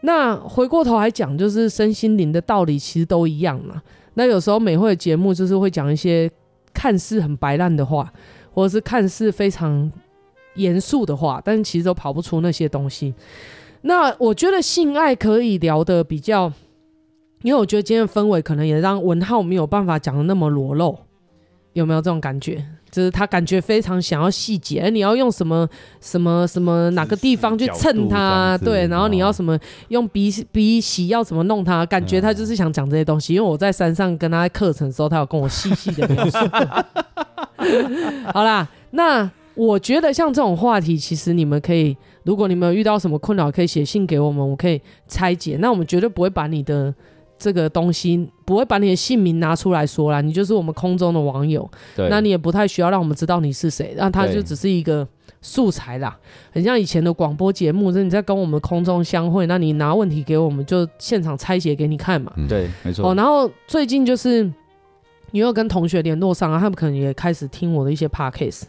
那回过头来讲，就是身心灵的道理其实都一样嘛。那有时候美会的节目就是会讲一些看似很白烂的话，或者是看似非常严肃的话，但其实都跑不出那些东西。那我觉得性爱可以聊得比较。因为我觉得今天的氛围可能也让文浩没有办法讲的那么裸露，有没有这种感觉？就是他感觉非常想要细节，哎，你要用什么什么什么哪个地方去蹭他，对，然后你要什么用鼻鼻息要怎么弄他，感觉他就是想讲这些东西。因为我在山上跟他在课程的时候，他有跟我细细的描述。好啦，那我觉得像这种话题，其实你们可以，如果你们有遇到什么困扰，可以写信给我们，我可以拆解。那我们绝对不会把你的。这个东西不会把你的姓名拿出来说啦，你就是我们空中的网友，那你也不太需要让我们知道你是谁，那他就只是一个素材啦，很像以前的广播节目，就是你在跟我们空中相会，那你拿问题给我们，就现场拆解给你看嘛，嗯、对，没错。哦，然后最近就是你又跟同学联络上啊，他们可能也开始听我的一些 podcast，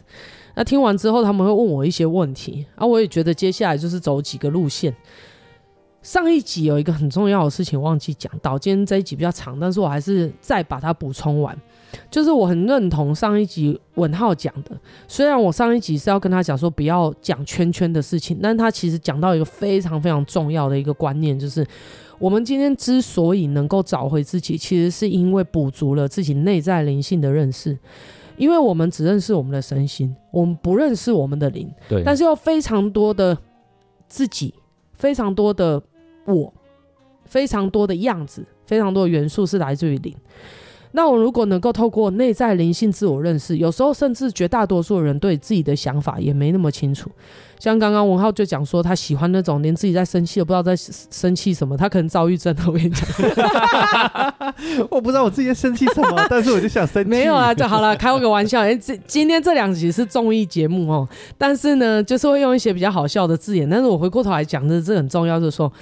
那听完之后他们会问我一些问题，啊，我也觉得接下来就是走几个路线。上一集有一个很重要的事情忘记讲到，今天这一集比较长，但是我还是再把它补充完。就是我很认同上一集文浩讲的，虽然我上一集是要跟他讲说不要讲圈圈的事情，但他其实讲到一个非常非常重要的一个观念，就是我们今天之所以能够找回自己，其实是因为补足了自己内在灵性的认识，因为我们只认识我们的身心，我们不认识我们的灵，对，但是有非常多的自己，非常多的。我非常多的样子，非常多的元素是来自于灵。那我如果能够透过内在灵性自我认识，有时候甚至绝大多数人对自己的想法也没那么清楚。像刚刚文浩就讲说，他喜欢那种连自己在生气都不知道在生气什么，他可能躁郁症。我跟你讲，我不知道我自己在生气什么，但是我就想生气。没有啊，就好了，开我个玩笑。哎，这今天这两集是综艺节目哦，但是呢，就是会用一些比较好笑的字眼。但是我回过头来讲的，这很重要，就是说。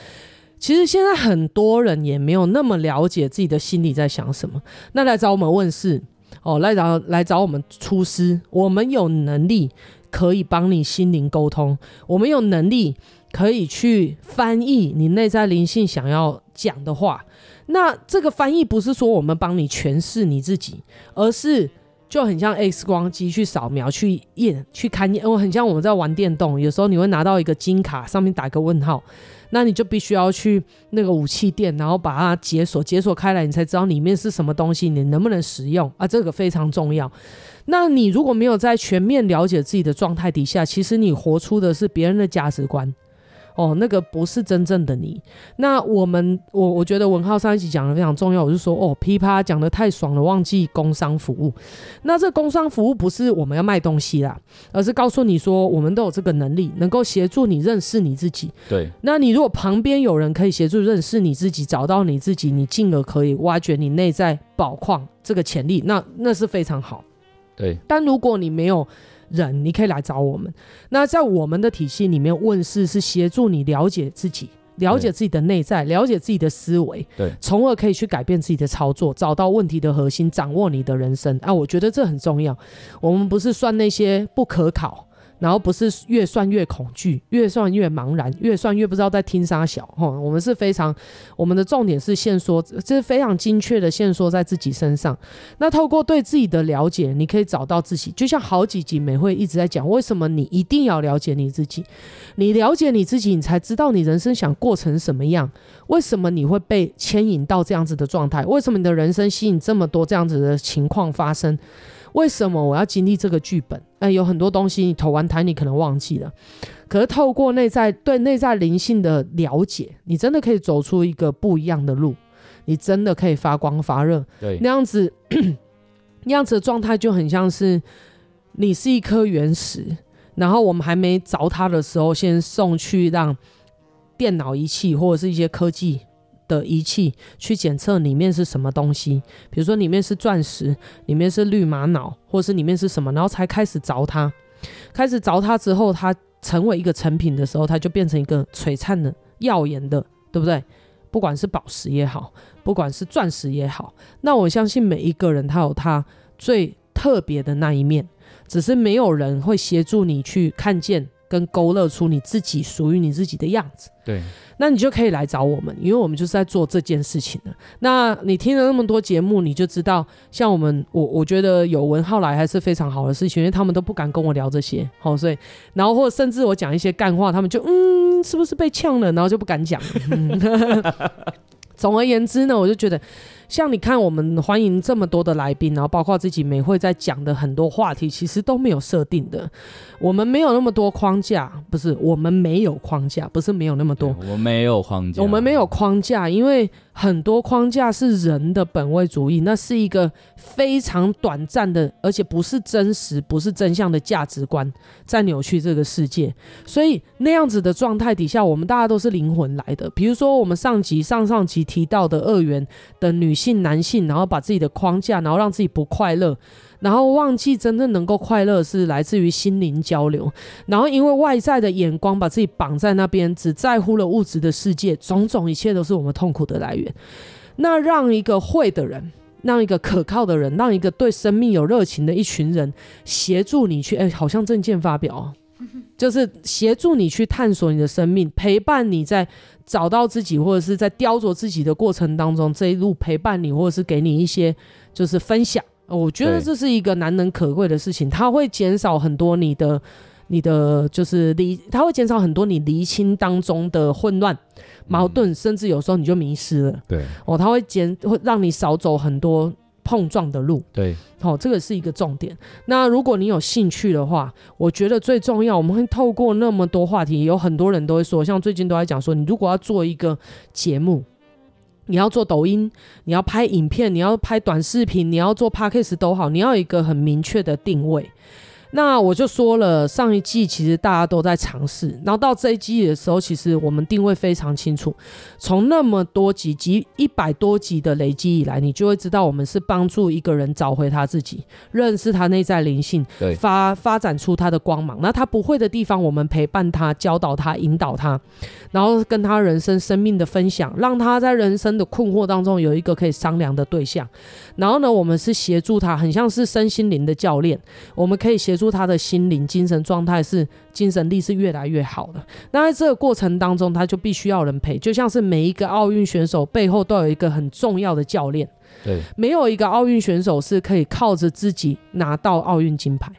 其实现在很多人也没有那么了解自己的心里在想什么，那来找我们问事哦，来找来找我们出师，我们有能力可以帮你心灵沟通，我们有能力可以去翻译你内在灵性想要讲的话。那这个翻译不是说我们帮你诠释你自己，而是就很像 X 光机去扫描、去验、去看验，我很像我们在玩电动，有时候你会拿到一个金卡，上面打一个问号，那你就必须要去那个武器店，然后把它解锁，解锁开来，你才知道里面是什么东西，你能不能使用啊？这个非常重要。那你如果没有在全面了解自己的状态底下，其实你活出的是别人的价值观。哦，那个不是真正的你。那我们，我我觉得文浩上一集讲的非常重要。我就说，哦，噼啪讲的太爽了，忘记工商服务。那这工商服务不是我们要卖东西啦，而是告诉你说，我们都有这个能力，能够协助你认识你自己。对。那你如果旁边有人可以协助认识你自己，找到你自己，你进而可以挖掘你内在宝矿这个潜力，那那是非常好。对。但如果你没有，人，你可以来找我们。那在我们的体系里面，问世是协助你了解自己，了解自己的内在，了解自己的思维，对，从而可以去改变自己的操作，找到问题的核心，掌握你的人生。啊，我觉得这很重要。我们不是算那些不可考。然后不是越算越恐惧，越算越茫然，越算越不知道在听啥小。哈，我们是非常，我们的重点是线索，这是非常精确的线索在自己身上。那透过对自己的了解，你可以找到自己。就像好几集美会一直在讲，为什么你一定要了解你自己？你了解你自己，你才知道你人生想过成什么样。为什么你会被牵引到这样子的状态？为什么你的人生吸引这么多这样子的情况发生？为什么我要经历这个剧本？哎，有很多东西你投完胎，你可能忘记了。可是透过内在对内在灵性的了解，你真的可以走出一个不一样的路。你真的可以发光发热。对，那样子，那样子的状态就很像是你是一颗原石，然后我们还没凿它的时候，先送去让电脑仪器或者是一些科技。的仪器去检测里面是什么东西，比如说里面是钻石，里面是绿玛瑙，或是里面是什么，然后才开始凿它。开始凿它之后，它成为一个成品的时候，它就变成一个璀璨的、耀眼的，对不对？不管是宝石也好，不管是钻石也好，那我相信每一个人他有他最特别的那一面，只是没有人会协助你去看见。跟勾勒出你自己属于你自己的样子，对，那你就可以来找我们，因为我们就是在做这件事情的。那你听了那么多节目，你就知道，像我们，我我觉得有文浩来还是非常好的事情，因为他们都不敢跟我聊这些，好，所以然后或者甚至我讲一些干话，他们就嗯，是不是被呛了，然后就不敢讲。总而言之呢，我就觉得。像你看，我们欢迎这么多的来宾，然后包括自己每会在讲的很多话题，其实都没有设定的。我们没有那么多框架，不是我们没有框架，不是没有那么多，我们没有框架，我们没有框架，因为很多框架是人的本位主义，那是一个非常短暂的，而且不是真实、不是真相的价值观在扭曲这个世界。所以那样子的状态底下，我们大家都是灵魂来的。比如说我们上集、上上集提到的二元的女。性男性，然后把自己的框架，然后让自己不快乐，然后忘记真正能够快乐是来自于心灵交流，然后因为外在的眼光把自己绑在那边，只在乎了物质的世界，种种一切都是我们痛苦的来源。那让一个会的人，让一个可靠的人，让一个对生命有热情的一群人协助你去，哎，好像证件发表，就是协助你去探索你的生命，陪伴你在。找到自己，或者是在雕琢自己的过程当中，这一路陪伴你，或者是给你一些就是分享。我觉得这是一个难能可贵的事情，它会减少很多你的、你的就是离，它会减少很多你离清当中的混乱、矛盾，嗯、甚至有时候你就迷失了。对，哦，它会减，会让你少走很多。碰撞的路，对，好、哦，这个是一个重点。那如果你有兴趣的话，我觉得最重要，我们会透过那么多话题，有很多人都会说，像最近都在讲说，你如果要做一个节目，你要做抖音，你要拍影片，你要拍短视频，你要做 podcast 都好，你要有一个很明确的定位。那我就说了，上一季其实大家都在尝试，然后到这一季的时候，其实我们定位非常清楚。从那么多集集一百多集的累积以来，你就会知道我们是帮助一个人找回他自己，认识他内在灵性，对，发发展出他的光芒。那他不会的地方，我们陪伴他，教导他，引导他，然后跟他人生生命的分享，让他在人生的困惑当中有一个可以商量的对象。然后呢，我们是协助他，很像是身心灵的教练，我们可以协。助他的心灵、精神状态是精神力是越来越好的。那在这个过程当中，他就必须要人陪，就像是每一个奥运选手背后都有一个很重要的教练。对，没有一个奥运选手是可以靠着自己拿到奥运金牌。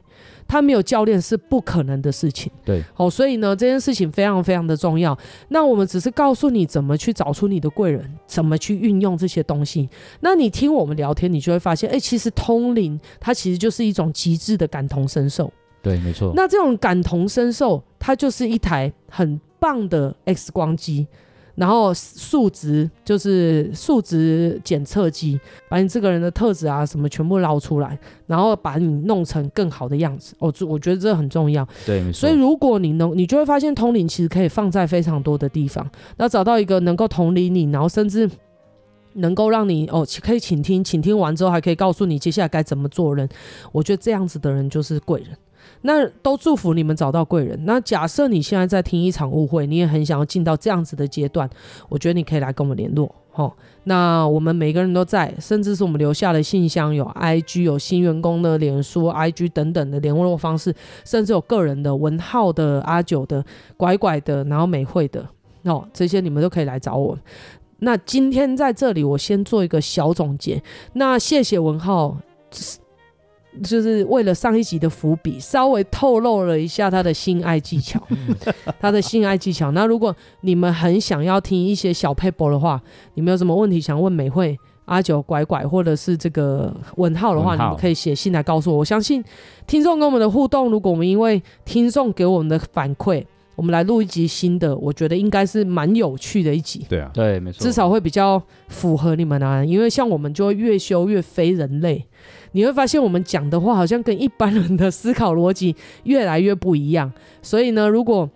他没有教练是不可能的事情。对，好，所以呢，这件事情非常非常的重要。那我们只是告诉你怎么去找出你的贵人，怎么去运用这些东西。那你听我们聊天，你就会发现，哎，其实通灵它其实就是一种极致的感同身受。对，没错。那这种感同身受，它就是一台很棒的 X 光机。然后数值就是数值检测机，把你这个人的特质啊什么全部捞出来，然后把你弄成更好的样子。哦，这我觉得这很重要。对，没错。所以如果你能，你就会发现通灵其实可以放在非常多的地方。那找到一个能够同理你，然后甚至能够让你哦可以倾听，倾听完之后还可以告诉你接下来该怎么做人。我觉得这样子的人就是贵人。那都祝福你们找到贵人。那假设你现在在听一场误会，你也很想要进到这样子的阶段，我觉得你可以来跟我们联络。齁，那我们每个人都在，甚至是我们留下的信箱，有 IG，有新员工的脸书、IG 等等的联络方式，甚至有个人的文浩的、阿九的、拐拐的，然后美惠的，哦，这些你们都可以来找我。那今天在这里，我先做一个小总结。那谢谢文浩。就是为了上一集的伏笔，稍微透露了一下他的性爱技巧，他的性爱技巧。那如果你们很想要听一些小撇步的话，你们有什么问题想问美惠、阿九、拐拐，或者是这个文浩的话，你们可以写信来告诉我。我相信听众跟我们的互动，如果我们因为听众给我们的反馈，我们来录一集新的，我觉得应该是蛮有趣的一集。对啊，对，没错，至少会比较符合你们啊，因为像我们就会越修越非人类。你会发现我们讲的话好像跟一般人的思考逻辑越来越不一样，所以呢，如果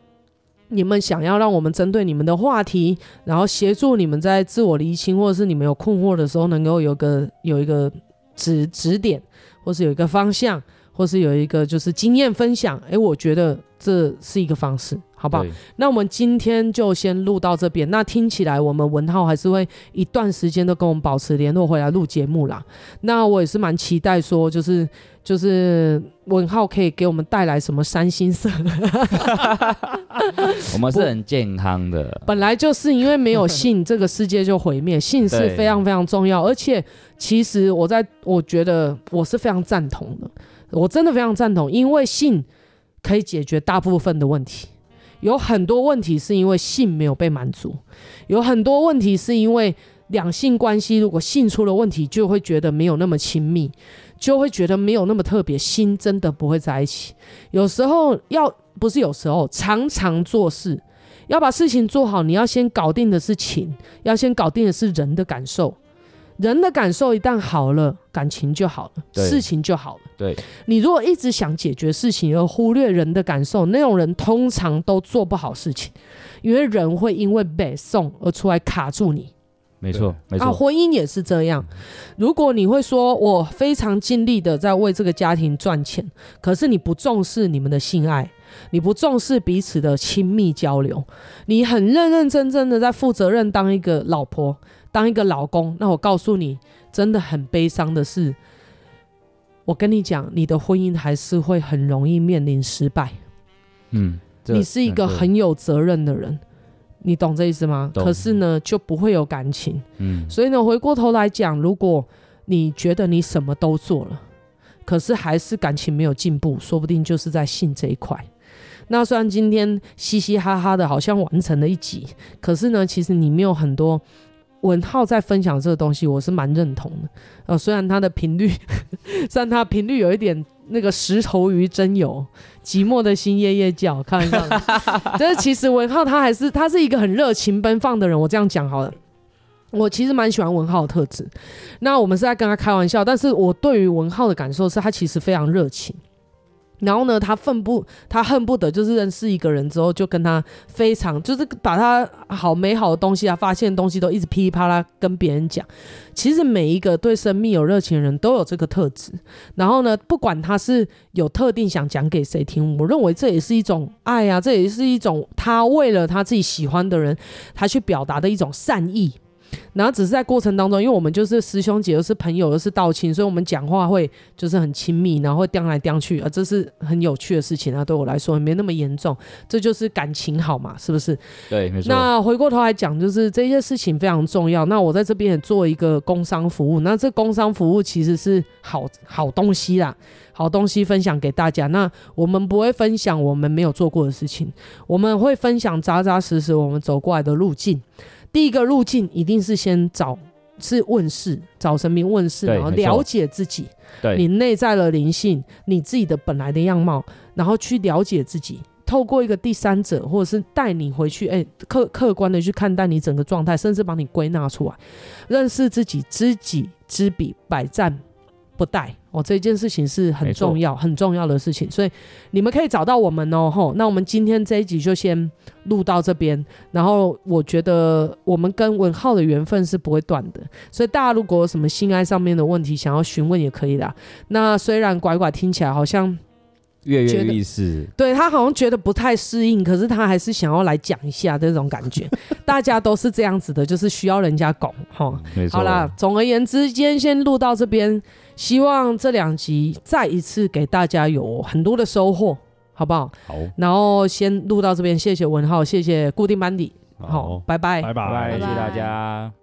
你们想要让我们针对你们的话题，然后协助你们在自我厘清，或者是你们有困惑的时候，能够有个有一个指指点，或是有一个方向，或是有一个就是经验分享，诶，我觉得这是一个方式。好不好？那我们今天就先录到这边。那听起来我们文浩还是会一段时间都跟我们保持联络，回来录节目啦。那我也是蛮期待说，就是就是文浩可以给我们带来什么三星色。我们是很健康的，本来就是因为没有性，这个世界就毁灭。性是非常非常重要，而且其实我在我觉得我是非常赞同的，我真的非常赞同，因为性可以解决大部分的问题。有很多问题是因为性没有被满足，有很多问题是因为两性关系，如果性出了问题，就会觉得没有那么亲密，就会觉得没有那么特别，心真的不会在一起。有时候要不是有时候，常常做事要把事情做好，你要先搞定的是情，要先搞定的是人的感受。人的感受一旦好了，感情就好了，事情就好了。对，你如果一直想解决事情而忽略人的感受，那种人通常都做不好事情，因为人会因为北宋而出来卡住你。没错，没错。啊，婚姻也是这样。如果你会说我非常尽力的在为这个家庭赚钱，可是你不重视你们的性爱，你不重视彼此的亲密交流，你很认认真真的在负责任当一个老婆。当一个老公，那我告诉你，真的很悲伤的是，我跟你讲，你的婚姻还是会很容易面临失败。嗯，你是一个很有责任的人，你懂这意思吗？可是呢，就不会有感情。嗯，所以呢，回过头来讲，如果你觉得你什么都做了，可是还是感情没有进步，说不定就是在性这一块。那虽然今天嘻嘻哈哈的，好像完成了一集，可是呢，其实你没有很多。文浩在分享这个东西，我是蛮认同的。呃，虽然他的频率，虽然他频率有一点那个石头鱼真有寂寞的心夜夜叫，开玩笑的。但是其实文浩他还是他是一个很热情奔放的人。我这样讲好了，我其实蛮喜欢文浩的特质。那我们是在跟他开玩笑，但是我对于文浩的感受是他其实非常热情。然后呢，他恨不，他恨不得就是认识一个人之后，就跟他非常，就是把他好美好的东西啊，发现的东西都一直噼里啪啦跟别人讲。其实每一个对生命有热情的人都有这个特质。然后呢，不管他是有特定想讲给谁听，我认为这也是一种爱啊，这也是一种他为了他自己喜欢的人，他去表达的一种善意。然后只是在过程当中，因为我们就是师兄姐，又是朋友，又是道亲，所以我们讲话会就是很亲密，然后会叼来叼去啊，这是很有趣的事情啊。对我来说也没那么严重，这就是感情好嘛，是不是？对，没错。那回过头来讲，就是这些事情非常重要。那我在这边也做一个工商服务，那这工商服务其实是好好东西啦，好东西分享给大家。那我们不会分享我们没有做过的事情，我们会分享扎扎实实我们走过来的路径。第一个路径一定是先找是问世，找神明问世，然后了解自己，对。你内在的灵性，你自己的本来的样貌，然后去了解自己，透过一个第三者或者是带你回去，哎、欸，客客观的去看待你整个状态，甚至把你归纳出来，认识自己，知己知彼，百战不带。哦，这件事情是很重要、很重要的事情，所以你们可以找到我们哦。吼，那我们今天这一集就先录到这边。然后我觉得我们跟文浩的缘分是不会断的，所以大家如果有什么性爱上面的问题想要询问也可以啦。那虽然拐拐听起来好像跃跃欲试，对他好像觉得不太适应，可是他还是想要来讲一下这种感觉。大家都是这样子的，就是需要人家拱。哈。好啦，总而言之，今天先录到这边。希望这两集再一次给大家有很多的收获，好不好？好。然后先录到这边，谢谢文浩，谢谢固定班底，好，拜拜，拜拜，谢谢大家。